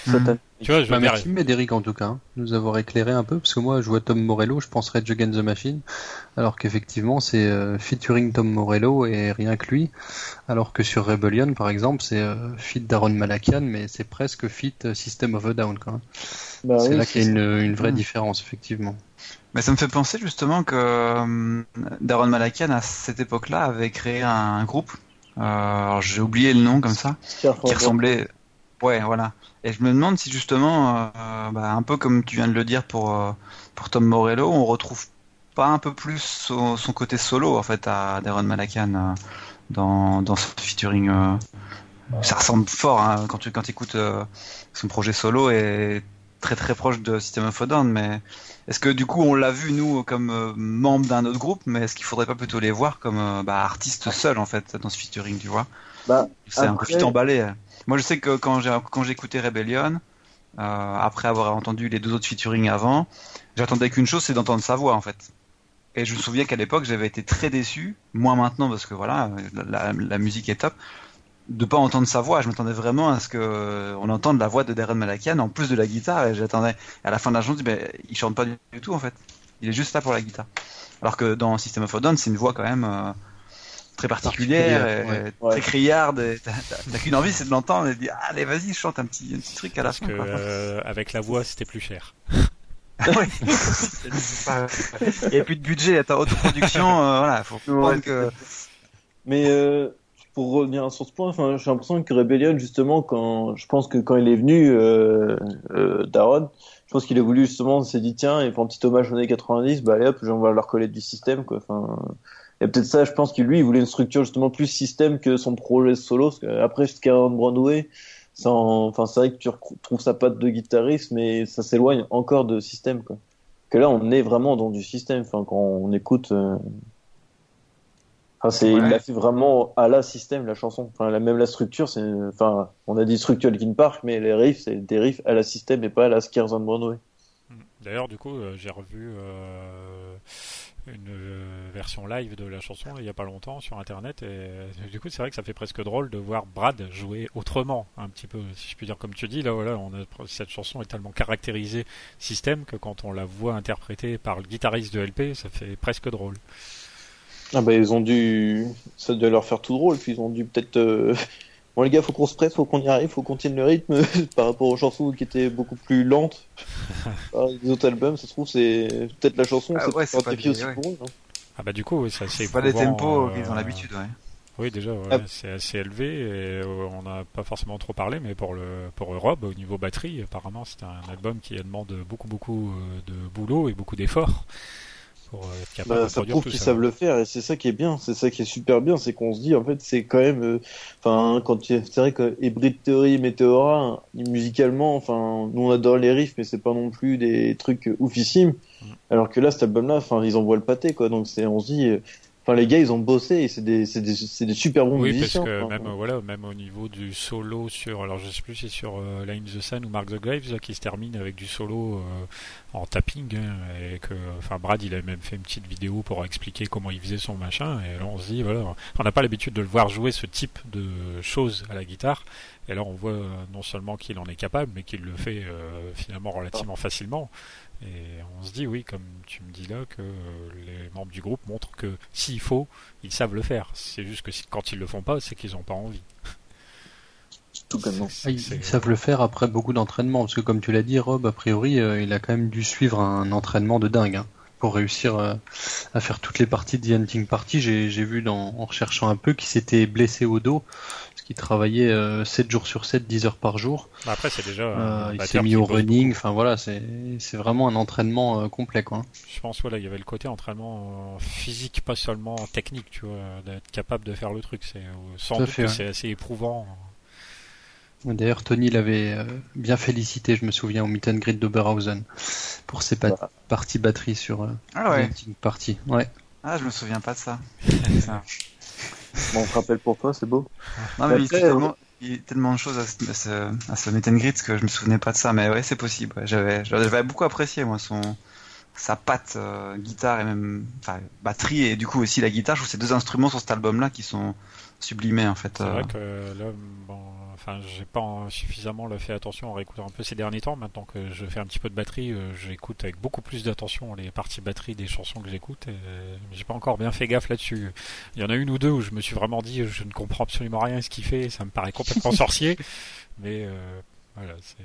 Mmh. Tu vois, je bah, merci Médéric en tout cas, hein, nous avoir éclairé un peu, parce que moi je vois Tom Morello, je penserais Rage Against the Machine, alors qu'effectivement c'est euh, featuring Tom Morello et rien que lui, alors que sur Rebellion par exemple c'est euh, fit Daron Malakian, mais c'est presque fit euh, System of a Down quand même. Bah, c'est oui, là qu'il y a une, une vraie mmh. différence effectivement. Mais ça me fait penser justement que euh, Daron Malakian à cette époque-là avait créé un groupe alors j'ai oublié le nom comme ça, qui ressemblait. Ouais, voilà. Et je me demande si justement, euh, bah, un peu comme tu viens de le dire pour euh, pour Tom Morello, on retrouve pas un peu plus son, son côté solo en fait à Darren Malakian euh, dans dans ce featuring. Euh, ça ressemble fort hein, quand tu quand tu écoutes son projet solo et très très proche de System of a Down, mais est-ce que du coup on l'a vu nous comme euh, membre d'un autre groupe, mais est-ce qu'il faudrait pas plutôt les voir comme euh, bah, artistes seuls en fait dans ce featuring, tu vois? Bah, C'est un peu vite emballé. Moi je sais que quand j'ai quand écouté Rebellion, euh, après avoir entendu les deux autres featuring avant, j'attendais qu'une chose, c'est d'entendre sa voix en fait. Et je me souviens qu'à l'époque j'avais été très déçu, moins maintenant parce que voilà la, la musique est top de pas entendre sa voix. Je m'attendais vraiment à ce que euh, on entende la voix de Darren Malakian en plus de la guitare. Et j'attendais à la fin de la chanson, ben, il chante pas du tout en fait. Il est juste là pour la guitare. Alors que dans System of a Down, c'est une voix quand même euh, très particulière, et, très criarde. T'as qu'une envie, c'est de l'entendre et de dire allez vas-y, chante un petit, un petit truc à la Parce fin. Que, euh, avec la voix, c'était plus cher. oui. (laughs) Il n'y a plus de budget, t'as haute production, euh, voilà, faut comprendre que. Mais pour revenir sur ce point, j'ai l'impression que Rebellion, justement, quand je pense que quand il est venu, euh, euh, Daron, je pense qu'il a voulu justement, s'est dit tiens, et pour un petit hommage aux années 90, bah allez hop, on va leur coller du système, quoi. Enfin, il peut-être ça, je pense que lui, il voulait une structure justement plus système que son projet solo. Parce que après, jusqu'à Broadway, enfin, c'est vrai que tu retrouves sa patte de guitariste, mais ça s'éloigne encore de système, quoi. Que là, on est vraiment dans du système. Enfin, quand on écoute. Euh, enfin, c'est, il a fait vraiment à la système la chanson. Enfin, la, même la structure, c'est, enfin, on a dit structure Linkin Park, mais les riffs, c'est des riffs à la système et pas à la Scares on Broadway. D'ailleurs, du coup, euh, j'ai revu euh, une euh, version live de la chanson il n'y a pas longtemps sur internet et du coup c'est vrai que ça fait presque drôle de voir Brad jouer autrement un petit peu si je puis dire comme tu dis là voilà on a, cette chanson est tellement caractérisée système que quand on la voit interprétée par le guitariste de LP ça fait presque drôle ah bah ils ont dû ça doit leur faire tout drôle puis ils ont dû peut-être euh, (laughs) Bon les gars, faut qu'on se presse, faut qu'on y arrive, faut qu'on tienne le rythme (laughs) par rapport aux chansons qui étaient beaucoup plus lentes. (laughs) les autres albums, ça se trouve c'est peut-être la chanson, ah, ouais, c'est pas aussi pour eux. Hein. Ah bah du coup, oui, c'est pas des tempos euh, qu'ils ont l'habitude, ouais. Oui, déjà, ah. c'est assez élevé et euh, on n'a pas forcément trop parlé, mais pour le pour Rob, au niveau batterie, apparemment, c'est un album qui demande beaucoup beaucoup euh, de boulot et beaucoup d'efforts pour euh, être capable bah, de ça prouve qu'ils savent le faire et c'est ça qui est bien, c'est ça qui est super bien, c'est qu'on se dit en fait c'est quand même, euh, enfin quand c'est vrai que Hybrid Theory, Meteora, musicalement, enfin nous on adore les riffs mais c'est pas non plus des trucs oufissimes, mm. alors que là cet album-là, enfin ils envoient le pâté quoi, donc c'est on se dit euh, Enfin, les gars, ils ont bossé et c'est des, c'est des, c'est des super bons oui, musiciens. Oui, parce que même, voilà, même au niveau du solo sur, alors je sais plus si c'est sur euh, Line the Sun ou Mark the Graves là, qui se termine avec du solo euh, en tapping hein, et que, enfin, Brad, il a même fait une petite vidéo pour expliquer comment il faisait son machin et là on se dit voilà, on n'a pas l'habitude de le voir jouer ce type de choses à la guitare et là on voit euh, non seulement qu'il en est capable mais qu'il le fait euh, finalement relativement facilement. Et on se dit, oui, comme tu me dis là, que les membres du groupe montrent que s'il faut, ils savent le faire. C'est juste que quand ils le font pas, c'est qu'ils n'ont pas envie. Tout ah, ils, savent le faire après beaucoup d'entraînement, parce que comme tu l'as dit, Rob, a priori, euh, il a quand même dû suivre un entraînement de dingue. Hein, pour réussir euh, à faire toutes les parties de The Hunting Party, j'ai vu dans, en recherchant un peu qu'il s'était blessé au dos qui travaillait 7 euh, jours sur 7, 10 heures par jour. Bah, après, c'est déjà. Euh, il s'est mis au running. Enfin voilà, c'est vraiment un entraînement euh, complet quoi. Je pense voilà, il y avait le côté entraînement physique, pas seulement technique, tu vois, d'être capable de faire le truc. C'est sans doute c'est assez éprouvant. D'ailleurs, Tony l'avait bien félicité, je me souviens, au meet and greet d'Oberhausen pour ses parties batterie sur ah ouais. partie. Ouais. Ah, je me souviens pas de ça. (laughs) Bon, on te rappelle pour toi, c'est beau. Non, mais il, y a tellement, il, y a tellement, de choses à ce, à ce, meet and greet que je me souvenais pas de ça. Mais ouais, c'est possible. J'avais, j'avais beaucoup apprécié moi son sa patte euh, guitare et même enfin batterie et du coup aussi la guitare. Je trouve ces deux instruments sur cet album-là qui sont sublimés en fait. C'est vrai euh. que là, bon, enfin, j'ai pas suffisamment fait attention en réécoutant un peu ces derniers temps. Maintenant que je fais un petit peu de batterie, euh, j'écoute avec beaucoup plus d'attention les parties batterie des chansons que j'écoute. J'ai pas encore bien fait gaffe là-dessus. Il y en a une ou deux où je me suis vraiment dit, je ne comprends absolument rien à ce qu'il fait, ça me paraît complètement (laughs) sorcier. Mais euh, voilà, c'est.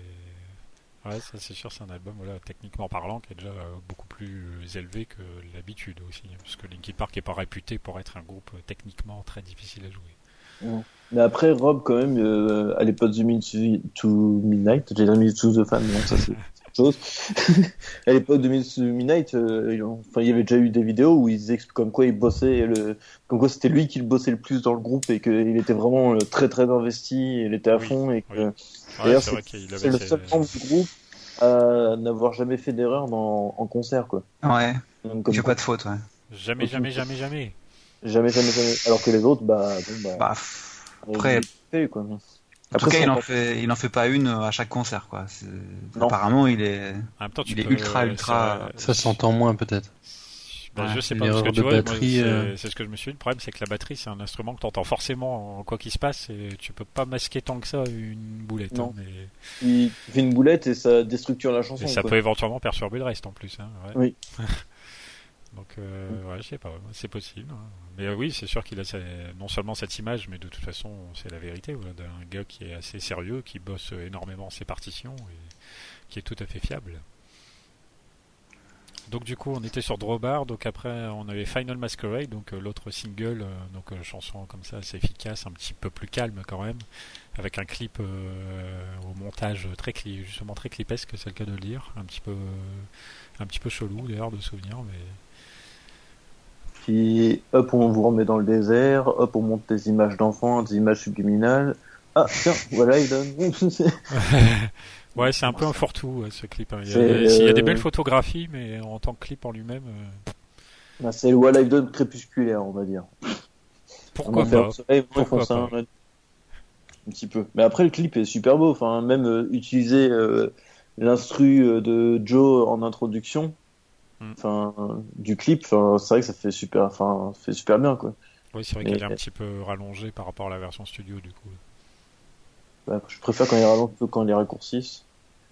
Ouais, ça c'est sûr, c'est un album voilà, techniquement parlant qui est déjà euh, beaucoup plus élevé que l'habitude aussi, parce que Linkin Park est pas réputé pour être un groupe techniquement très difficile à jouer. Mais après, Rob, quand même, euh, à l'époque to Midnight, j'ai dit to the Fan, donc ça c'est chose. (laughs) à l'époque de Minute to Midnight, euh, enfin, il y avait déjà eu des vidéos où ils disaient comme quoi il bossait, le, comme quoi c'était lui qui le bossait le plus dans le groupe et qu'il était vraiment euh, très très investi, il était à fond et que. D'ailleurs, c'est le seul membre du groupe à n'avoir jamais fait d'erreur en concert, quoi. Ouais. Comme pas de faute, ouais. Jamais, jamais, jamais, jamais. Jamais, jamais, jamais. Alors que les autres, bah, bon, bah. bah après, quoi. En tout cas, il en fait, il en fait pas une à chaque concert, quoi. Apparemment, il est, il est ultra, ultra. Ça, s'entend moins, peut-être. Bah, je sais pas, parce que tu vois, euh. c'est ce que je me suis dit. Le problème, c'est que la batterie, c'est un instrument que tu entends forcément quoi qu'il se passe et tu peux pas masquer tant que ça une boulette. Hein, mais... Il fait une boulette et ça déstructure la chanson. Et ça peut éventuellement perturber le reste en plus. Hein, Oui. (laughs) Donc, euh, ouais, je sais pas, c'est possible. Hein. Mais euh, oui, c'est sûr qu'il a non seulement cette image, mais de toute façon, c'est la vérité d'un gars qui est assez sérieux, qui bosse énormément ses partitions et qui est tout à fait fiable. Donc du coup, on était sur Drawbar. Donc après, on avait Final Masquerade, donc euh, l'autre single, euh, donc chanson comme ça, assez efficace, un petit peu plus calme quand même, avec un clip au montage très cli- justement très clipesque, c'est le cas de le dire, un petit peu, un petit peu chelou d'ailleurs de souvenir, mais Puis hop, on vous remet dans le désert, hop, on monte des images d'enfants, des images subliminales. Ah, tiens, voilà, il donne. (laughs) ouais, c'est un peu un fourre-tout ouais, ce clip. hein. Il y, a, C'est, il y a des euh, belles photographies, mais en tant que clip en lui-même, euh, Ah, c'est le What Done crépusculaire, on va dire. pourquoi pas soleil, Pourquoi ça. Un petit peu. Mais après, le clip est super beau. Enfin, même euh, utiliser euh, l'instru euh, de Joe en introduction. Enfin, euh, du clip, enfin, c'est vrai que ça fait super, enfin, fait super bien, quoi. Oui, c'est vrai qu'elle est un petit peu rallongée par rapport à la version studio du coup. Je préfère quand ils rallongent que quand ils raccourcissent.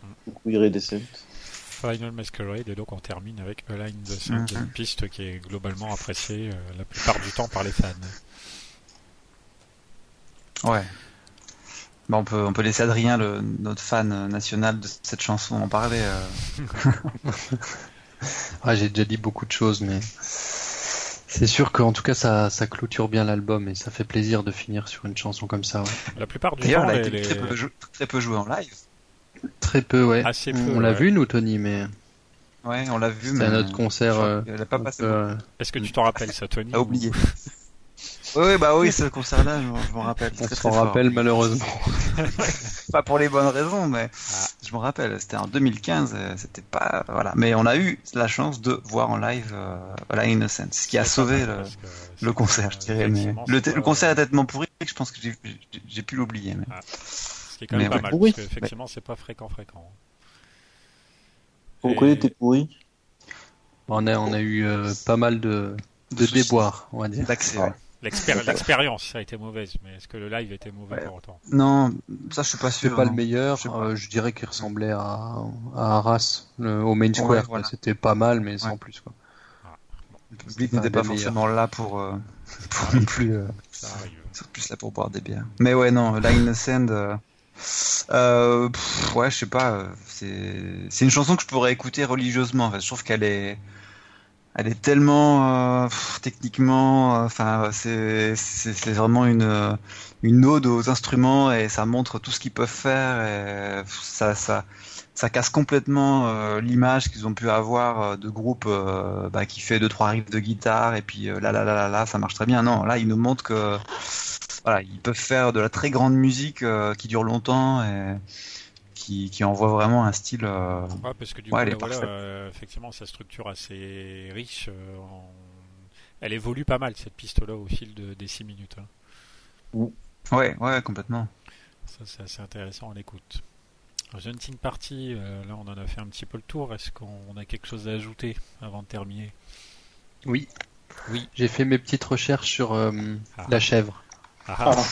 Mm. Beaucoup iridescent. Final Masquerade et donc on termine avec Align the Sun, Mhm. une piste qui est globalement appréciée euh, la plupart du temps par les fans. Ouais. Bon, on peut on peut laisser Adrien, le, notre fan national de cette chanson, en parler. euh. (laughs) (laughs) (laughs) Ouais, j'ai déjà dit beaucoup de choses, mais c'est sûr qu'en tout cas, ça, ça clôture bien l'album et ça fait plaisir de finir sur une chanson comme ça. ouais. La plupart du D'ailleurs, temps, elle a été les- très peu, jou- très peu jouée en live. Très peu, ouais. Assez peu, on l'a ouais. vu, nous, Tony, mais Ouais, on l'a vu, c'était mais un autre concert. euh, elle a pas un passé. peu, euh, Est-ce que tu t'en rappelles ça, Tony (laughs) A ou- (laughs) oublié. Oui, oui, bah oui, ce concert-là, je, m'en- rappelle. on s'en rappelle malheureusement. (laughs) Pas pour les bonnes raisons, mais Ah. je me rappelle. C'était en 2015. euh, C'était pas voilà. Mais on a eu la chance de voir en live euh, La Innocence, ce qui a sauvé le, concert, je dirais. Mais le, le concert est tellement pourri que je pense que j'ai- pu l'oublier. Mais... Ce qui est quand même Mais pas ouais. mal, Oui. parce qu'effectivement, c'est pas fréquent, fréquent. Pourquoi Et- était pourri? On a, on a eu euh, pas mal de, de déboires, on va dire. D'accès, ouais. L'expéri- (laughs) L'expérience a été mauvaise, mais est-ce que le live était mauvais Ouais. pour autant? Non, ça je suis pas C'est sûr. pas le meilleur, Je euh, je dirais qu'il ressemblait à, à Arras, le- au Main Square. Ouais, quoi. voilà. C'était pas mal, mais sans Ouais. plus. Quoi. Le public n'était pas forcément là pour, euh, (laughs) pour non plus. euh, Ça arrive. Plus là pour boire des bières. Mais ouais, non, La Innocent, euh, euh, pff, ouais, je sais pas, c'est, c'est une chanson que je pourrais écouter religieusement. En fait. Je trouve qu'elle est, elle est tellement, euh, techniquement, euh, enfin, c'est, vraiment une, euh, une ode aux instruments et ça montre tout ce qu'ils peuvent faire et ça, ça, ça casse complètement l'image qu'ils ont pu avoir de groupe bah, qui fait deux trois riffs de guitare et puis là là là là là ça marche très bien. Non, là ils nous montrent que voilà ils peuvent faire de la très grande musique qui dure longtemps et qui, qui envoie vraiment un style. euh, Ouais, parce que du Ouais, coup, voilà, euh, effectivement, sa structure assez riche. euh, en- Elle évolue pas mal cette piste-là au fil de- des 6 minutes. hein. Ouais, ouais, complètement. Ça, c'est assez intéressant à l'écoute. Hunting Party, euh, là, on en a fait un petit peu le tour. Est-ce qu'on a quelque chose à ajouter avant de terminer? Oui. Oui. J'ai fait mes petites recherches sur euh, Ah. la chèvre. Ah, ah.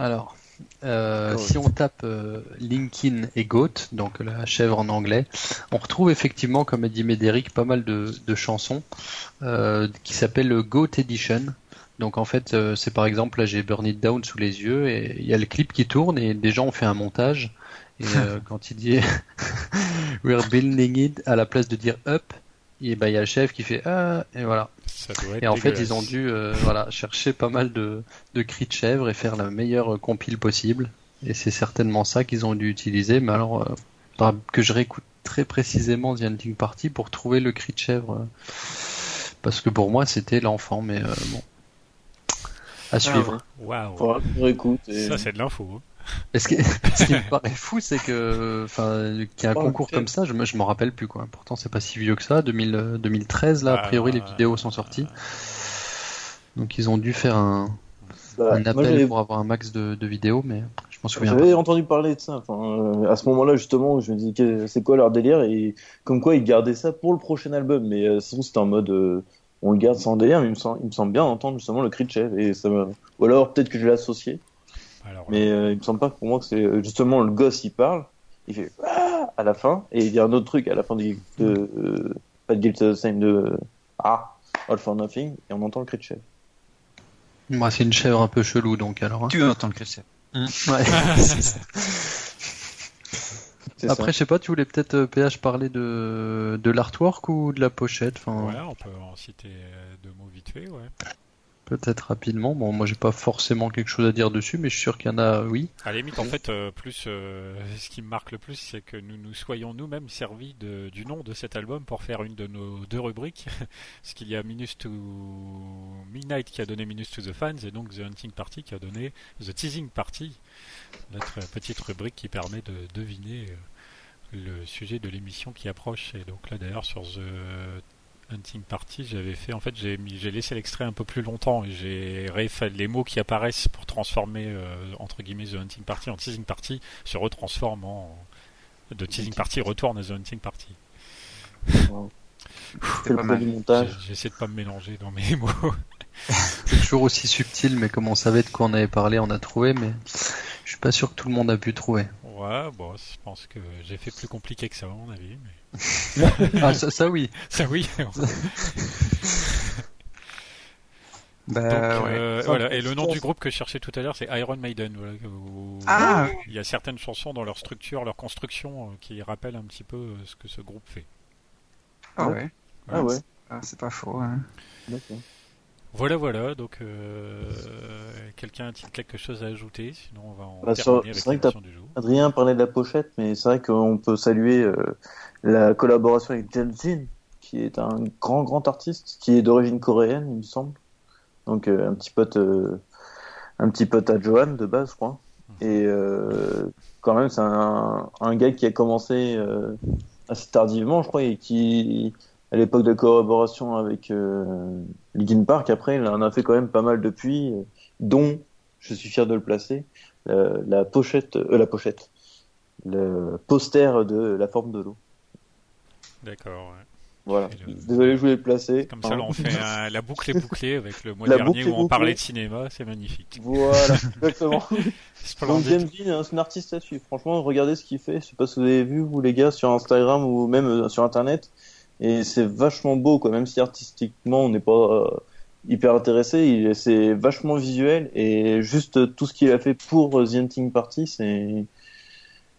Alors, euh, si on tape euh, Linkin et Goat, donc la chèvre en anglais, on retrouve effectivement, comme a dit Médéric, pas mal de, de chansons euh, qui s'appellent le Goat Edition. Donc en fait, euh, c'est par exemple, là j'ai Burn It Down sous les yeux et il y a le clip qui tourne et des gens ont fait un montage. Et (laughs) quand il dit (laughs) We're building it, à la place de dire up, et ben il y a le chef qui fait ah et voilà. Ça doit être Et en fait, ils ont dû euh, voilà, chercher pas mal de, de cris de chèvre et faire la meilleure euh, compile possible. Et c'est certainement ça qu'ils ont dû utiliser. Mais alors, euh, faudra que je réécoute très précisément The Hunting Party pour trouver le cri de chèvre. euh, parce que pour moi, c'était l'enfant, mais euh, bon. À suivre. Waouh. Et... Ça, c'est de l'info. hein. (laughs) Ce qui me (laughs) paraît fou, c'est que, enfin, qu'il y a un Oh, concours comme ça, je me, je m'en rappelle plus, quoi. Pourtant, c'est pas si vieux que ça. 2000, euh, 2013, là, a priori, les Ah, vidéos sont sorties. Donc, ils ont dû faire un, Bah, un appel pour avoir un max de, de vidéos, mais je m'en souviens J'avais entendu parler de ça. Enfin, euh, à ce moment-là, justement, je me dis que c'est quoi leur délire? Et comme quoi ils gardaient ça pour le prochain album. Mais euh, sinon, c'était en mode euh, on le garde sans délire. Mais il me semble, il me semble bien entendre justement le cri de chef et ça me... ou alors peut-être que je l'ai associé. Alors, Mais euh, il me semble pas pour moi que c'est euh, justement le gosse il parle, il fait ah à la fin et il y a un autre truc à la fin de, de euh, pas de Guilt of the Same de ah All for Nothing et on entend le cri de chef. Moi, c'est une chèvre un peu chelou, donc alors. hein. Tu entends le cri de chef. (laughs) Ouais. (laughs) C'est Après, ça. je sais pas, tu voulais peut-être euh, PH parler de, de l'artwork ou de la pochette, enfin, Voilà, on peut en citer euh, deux mots vite fait, ouais. Peut-être rapidement. Bon, moi j'ai pas forcément quelque chose à dire dessus, mais je suis sûr qu'il y en a, oui. À la limite, en fait, euh, plus euh, ce qui me marque le plus, c'est que nous nous soyons nous-mêmes servis de, du nom de cet album pour faire une de nos deux rubriques. (laughs) Parce qu'il y a Minus to Midnight qui a donné Minus to the Fans et donc The Hunting Party qui a donné The Teasing Party, notre petite rubrique qui permet de deviner euh, le sujet de l'émission qui approche. Et donc là, d'ailleurs, sur The Hunting Party, j'avais fait, en fait, j'ai laissé l'extrait un peu plus longtemps et j'ai refait les mots qui apparaissent pour transformer euh, entre guillemets The Hunting Party en Teasing Party se retransforment en de Teasing Party retourne à The Hunting Party. C'est pas mal. J'ai- J'essaie de pas me mélanger dans mes (laughs) mots. C'est toujours aussi subtil, mais comme on savait de quoi on avait parlé, on a trouvé, mais je suis pas sûr que tout le monde a pu trouver. Ouais, bon, je pense que j'ai fait plus compliqué que ça à mon avis. Mais... (laughs) Ah, ça, ça oui. (laughs) Ça oui. (laughs) Bah, Donc, ouais. euh, Ça, voilà. Et le nom pense- du groupe que je cherchais tout à l'heure, c'est Iron Maiden. Voilà, où- Ah, Il y a certaines chansons dans leur structure, leur construction, euh, qui rappellent un petit peu euh, ce que ce groupe fait. ah ouais. Ah ouais. Ah, c'est pas faux. hein. D'accord. Voilà, voilà. Donc, euh, quelqu'un a-t-il quelque chose à ajouter? Sinon, on va en Bah, sur- terminer c'est avec la du jour. Adrien parlait de la pochette, mais c'est vrai qu'on peut saluer euh, la collaboration avec Jin, qui est un grand grand artiste, qui est d'origine coréenne, il me semble. Donc euh, un petit pote, un petit pote à Johan de base, je crois. Et euh, quand même, c'est un, un gars qui a commencé assez tardivement, je crois, et qui, à l'époque de collaboration avec euh, Linkin Park, après, il en a fait quand même pas mal depuis, euh, dont, je suis fier de le placer, la, la pochette, euh, la pochette, le poster de La forme de l'eau. D'accord. ouais. Voilà. Le- Désolé, je voulais le placer. Comme ça, là, on fait un- la boucle est bouclée avec le mois La dernier où on parlait de cinéma. C'est magnifique. Voilà, (laughs) exactement. Donc. James Dean, c'est un artiste à suivre. Franchement, regardez ce qu'il fait. Je sais pas si vous avez vu, vous les gars, sur Instagram ou même euh, sur Internet. Et c'est vachement beau, quoi. Même si artistiquement, on n'est pas euh, hyper intéressé, il- c'est vachement visuel. Et juste euh, tout ce qu'il a fait pour euh, The Hunting Party, c'est,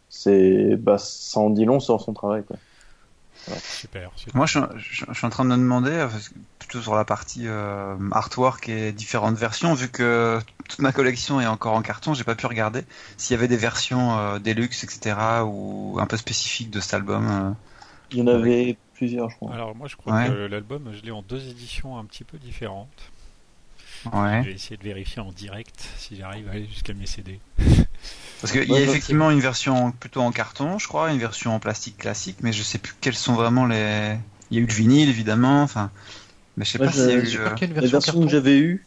c'est, bah, ça en dit long sur son travail, quoi. Super. super. Moi, je, je- je suis en train de me demander, plutôt sur la partie euh, artwork et différentes versions, vu que toute ma collection est encore en carton, j'ai pas pu regarder s'il y avait des versions euh, deluxe, etc., ou un peu spécifiques de cet album. euh. Il y en avait plusieurs, je crois. Alors moi je crois Ouais. que l'album je l'ai en deux éditions un petit peu différentes. Ouais. Je vais essayer de vérifier en direct si j'arrive à aller jusqu'à mes CD. (laughs) Parce qu'il y a je- effectivement une version plutôt en carton, je crois, une version en plastique classique, mais je sais plus quels sont vraiment les. Il y a eu le vinyle évidemment, enfin. Mais je sais pas s'il y a je eu. Je euh, a une La version version que carton. j'avais eue,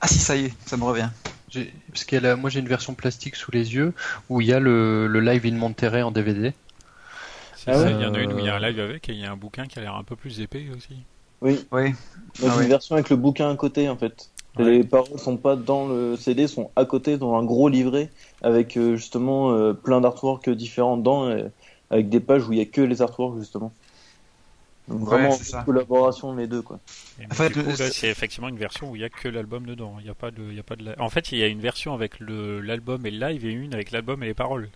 Ah si, ça y est, ça me revient. J'ai- Parce a la- moi j'ai une version plastique sous les yeux où il y a le, le live in Monterrey en DVD. C'est Ah ça, ouais il y en a une où il y a un live avec et il y a un bouquin qui a l'air un peu plus épais aussi. oui. Oui. Moi, Ah ouais. une version avec le bouquin à côté, en fait. Ouais. Les paroles sont pas dans le CD, sont à côté dans un gros livret avec euh, justement euh, plein d'artworks différents dedans, euh, avec des pages où il y a que les artworks justement. Donc Ouais, vraiment c'est ça. collaboration les deux quoi. En fait, du coup, le- là, c'est- c'est effectivement une version où il y a que l'album dedans. Il y a pas de, il y a pas de. la- En fait, il y a une version avec le l'album et le live et une avec l'album et les paroles.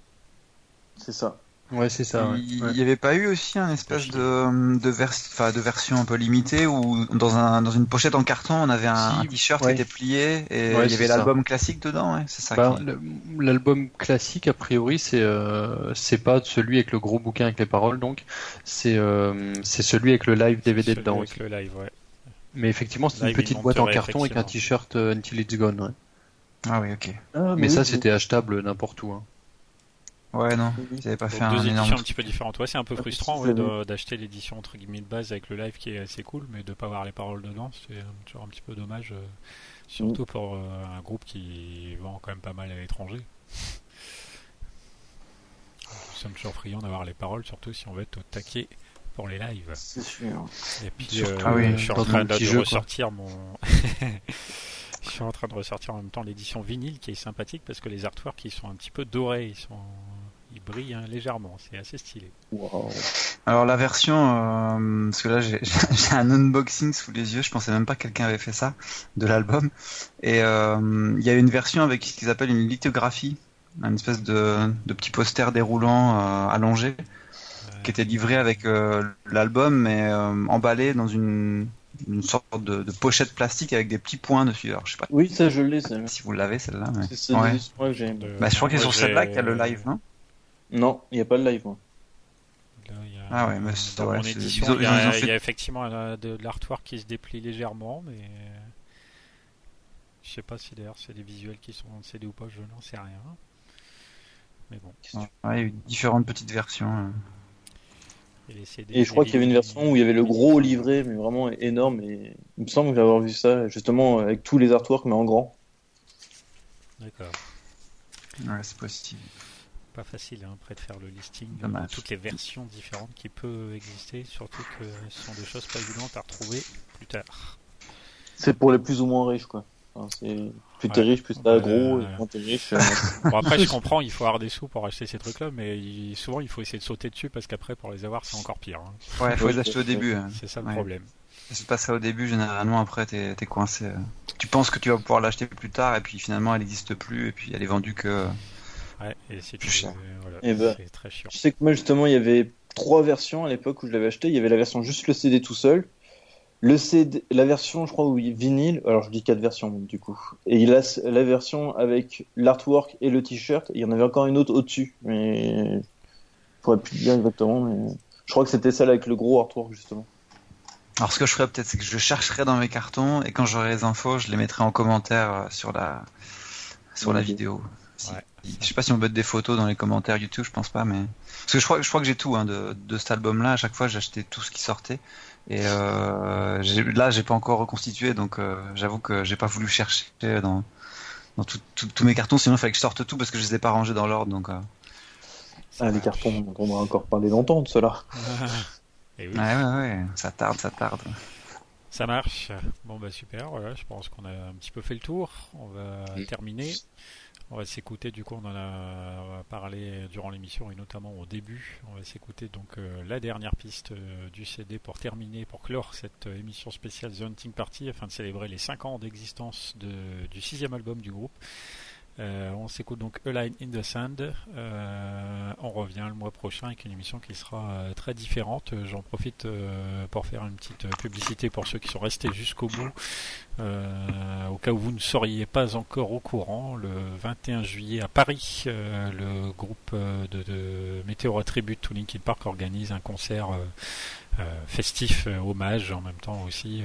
C'est ça. Ouais, c'est ça. Il Ouais. n'y avait pas eu aussi un espèce de, de, vers... enfin, de version un peu limitée où dans, un, dans une pochette en carton on avait un, Si, un t-shirt ouais. qui était plié et Ouais, il y avait l'album classique dedans, ouais, c'est ça. Bah, qui- L'album classique, a priori, c'est euh, c'est pas celui avec le gros bouquin avec les paroles, donc c'est euh, c'est celui avec le live DVD Celui dedans avec aussi. le live, ouais. Mais effectivement, c'est une petite boîte en carton avec un t-shirt euh, Until It's Gone. ouais. Ah oui, ok. Ah, Mais ça, oui, c'était achetable n'importe où. hein. Ouais, non, oui. ils avaient pas Donc, fait un deux énorme éditions un petit peu différentes. Ouais, c'est un peu frustrant ouais, d'acheter l'édition entre guillemets de base avec le live qui est assez cool, mais de pas avoir les paroles dedans, c'est toujours un petit peu dommage. euh, surtout pour euh, un groupe qui vend quand même pas mal à l'étranger. Nous sommes toujours friands d'avoir les paroles, surtout si on veut être au taquet pour les lives. C'est sûr. Et puis, Surtout, euh, ah oui, je suis en train de, petit de jeu, quoi. ressortir mon. (laughs) je suis en train de ressortir en même temps l'édition vinyle qui est sympathique parce que les artworks ils sont un petit peu dorés, ils sont, ils brillent hein, légèrement, c'est assez stylé. Wow. Alors la version, euh, parce que là (laughs) j'ai un unboxing sous les yeux, je pensais même pas que quelqu'un avait fait ça de l'album. Et euh, il y a une version avec ce qu'ils appellent une lithographie un espèce de, de petit poster déroulant euh, allongé qui était livré avec euh, l'album mais euh, emballé dans une, une sorte de, de pochette plastique avec des petits points dessus. Alors je sais pas Oui, ça je l'ai, si vous l'avez celle-là. Mais... C'est Ouais. que. De- Bah, je crois qu'il est moi, sur celle-là qu'il y a le live, non? Non, il n'y a pas le live, moi. Là, il y a- Ah ouais, mais c'est- dans ouais, mon c'est- édition, ils ont- il y, ils ont a, fait- il y a effectivement euh, de, de l'artwork qui se déplie légèrement, mais je sais pas si d'ailleurs c'est des visuels qui sont en CD ou pas, je n'en sais rien. Mais bon, Ouais, il y a eu différentes petites versions. euh. et les CD. Et je crois qu'il y avait une version où il y avait le gros livret, mais vraiment énorme. Et il me semble avoir vu ça, justement, avec tous les artworks, mais en grand. D'accord. Ouais, c'est possible. Pas facile hein, après de faire le listing de toutes les versions différentes qui peuvent exister, surtout que ce sont des choses pas évidentes à retrouver plus tard. C'est pour les plus ou moins riches, quoi. Enfin. Plus t'es Ouais. riche, plus t'as Ouais, gros, et moins t'es riche. euh, (laughs) Bon après je comprends, il faut avoir des sous pour acheter ces trucs-là, mais il- souvent il faut essayer de sauter dessus parce qu'après pour les avoir c'est encore pire. hein. Ouais, faut Ouais, les acheter au début. hein. C'est ça le Ouais. problème. C'est pas ça au début, généralement après t'es es coincé. euh. Tu penses que tu vas pouvoir l'acheter plus tard et puis finalement elle n'existe plus et puis elle est vendue que. Ouais, et c'est Plus cher. voilà, Eh ben. c'est très chiant. Je sais que moi, justement, il y avait trois versions à l'époque où je l'avais acheté. Il y avait la version juste le CD tout seul. Le CD, la version, je crois, oui, vinyle. Alors, je dis quatre versions, du coup. Et il a la version avec l'artwork et le t-shirt. Il y en avait encore une autre au-dessus. Mais, je pourrais plus dire exactement, mais je crois que c'était celle avec le gros artwork, justement. Alors ce que je ferais peut-être c'est que je chercherai dans mes cartons et quand j'aurai les infos je les mettrai en commentaire euh, sur la sur la vidéo. Si- Ouais. Je sais pas si on peut mettre des photos dans les commentaires YouTube, je pense pas, mais parce que je crois, je crois que j'ai tout hein, de, de cet album-là. À chaque fois, j'ai acheté tout ce qui sortait. Et euh, là, j'ai pas encore reconstitué, donc euh, j'avoue que j'ai pas voulu chercher dans tous mes cartons. Sinon, il fallait que je sorte tout parce que je les ai pas rangés dans l'ordre. Donc, euh, Ah, les cartons, on va encore parler longtemps de cela. (laughs) Et oui, ouais, ouais, ouais, ça tarde, ça tarde. ça marche. Bon bah super, voilà, je pense qu'on a un petit peu fait le tour. On va Oui. terminer. On va s'écouter, du coup on en a parlé durant l'émission et notamment au début. On va s'écouter donc euh, la dernière piste euh, du CD pour terminer, pour clore cette euh, émission spéciale The Hunting Party afin de célébrer les 5 ans d'existence de- du sixième album du groupe. Euh, on s'écoute donc A Line in the Sand. Euh, on revient le mois prochain avec une émission qui sera euh, très différente. J'en profite pour faire une petite publicité pour ceux qui sont restés jusqu'au bout. Au cas où vous ne seriez pas encore au courant, le 21 juillet à Paris, le groupe de, de Tribute to Linkin Park organise un concert festif, hommage en même temps aussi.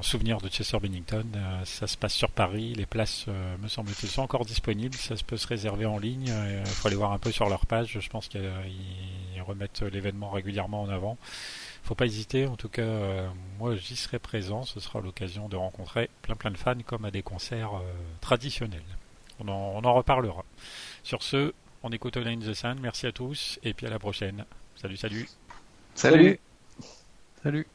En souvenir de Chester Bennington, Euh, ça se passe sur Paris. Les places, euh, me semble-t-il, sont encore disponibles. Ça se peut se réserver en ligne. Il faut aller voir un peu sur leur page. Je pense qu'ils remettent l'événement régulièrement en avant. Faut pas hésiter. En tout cas, euh, moi, j'y serai présent. Ce sera l'occasion de rencontrer plein plein de fans comme à des concerts euh, traditionnels. On en, on en reparlera. Sur ce, on écoute Line the Sun. Merci à tous et puis à la prochaine. Salut, salut. Salut. Salut. Salut.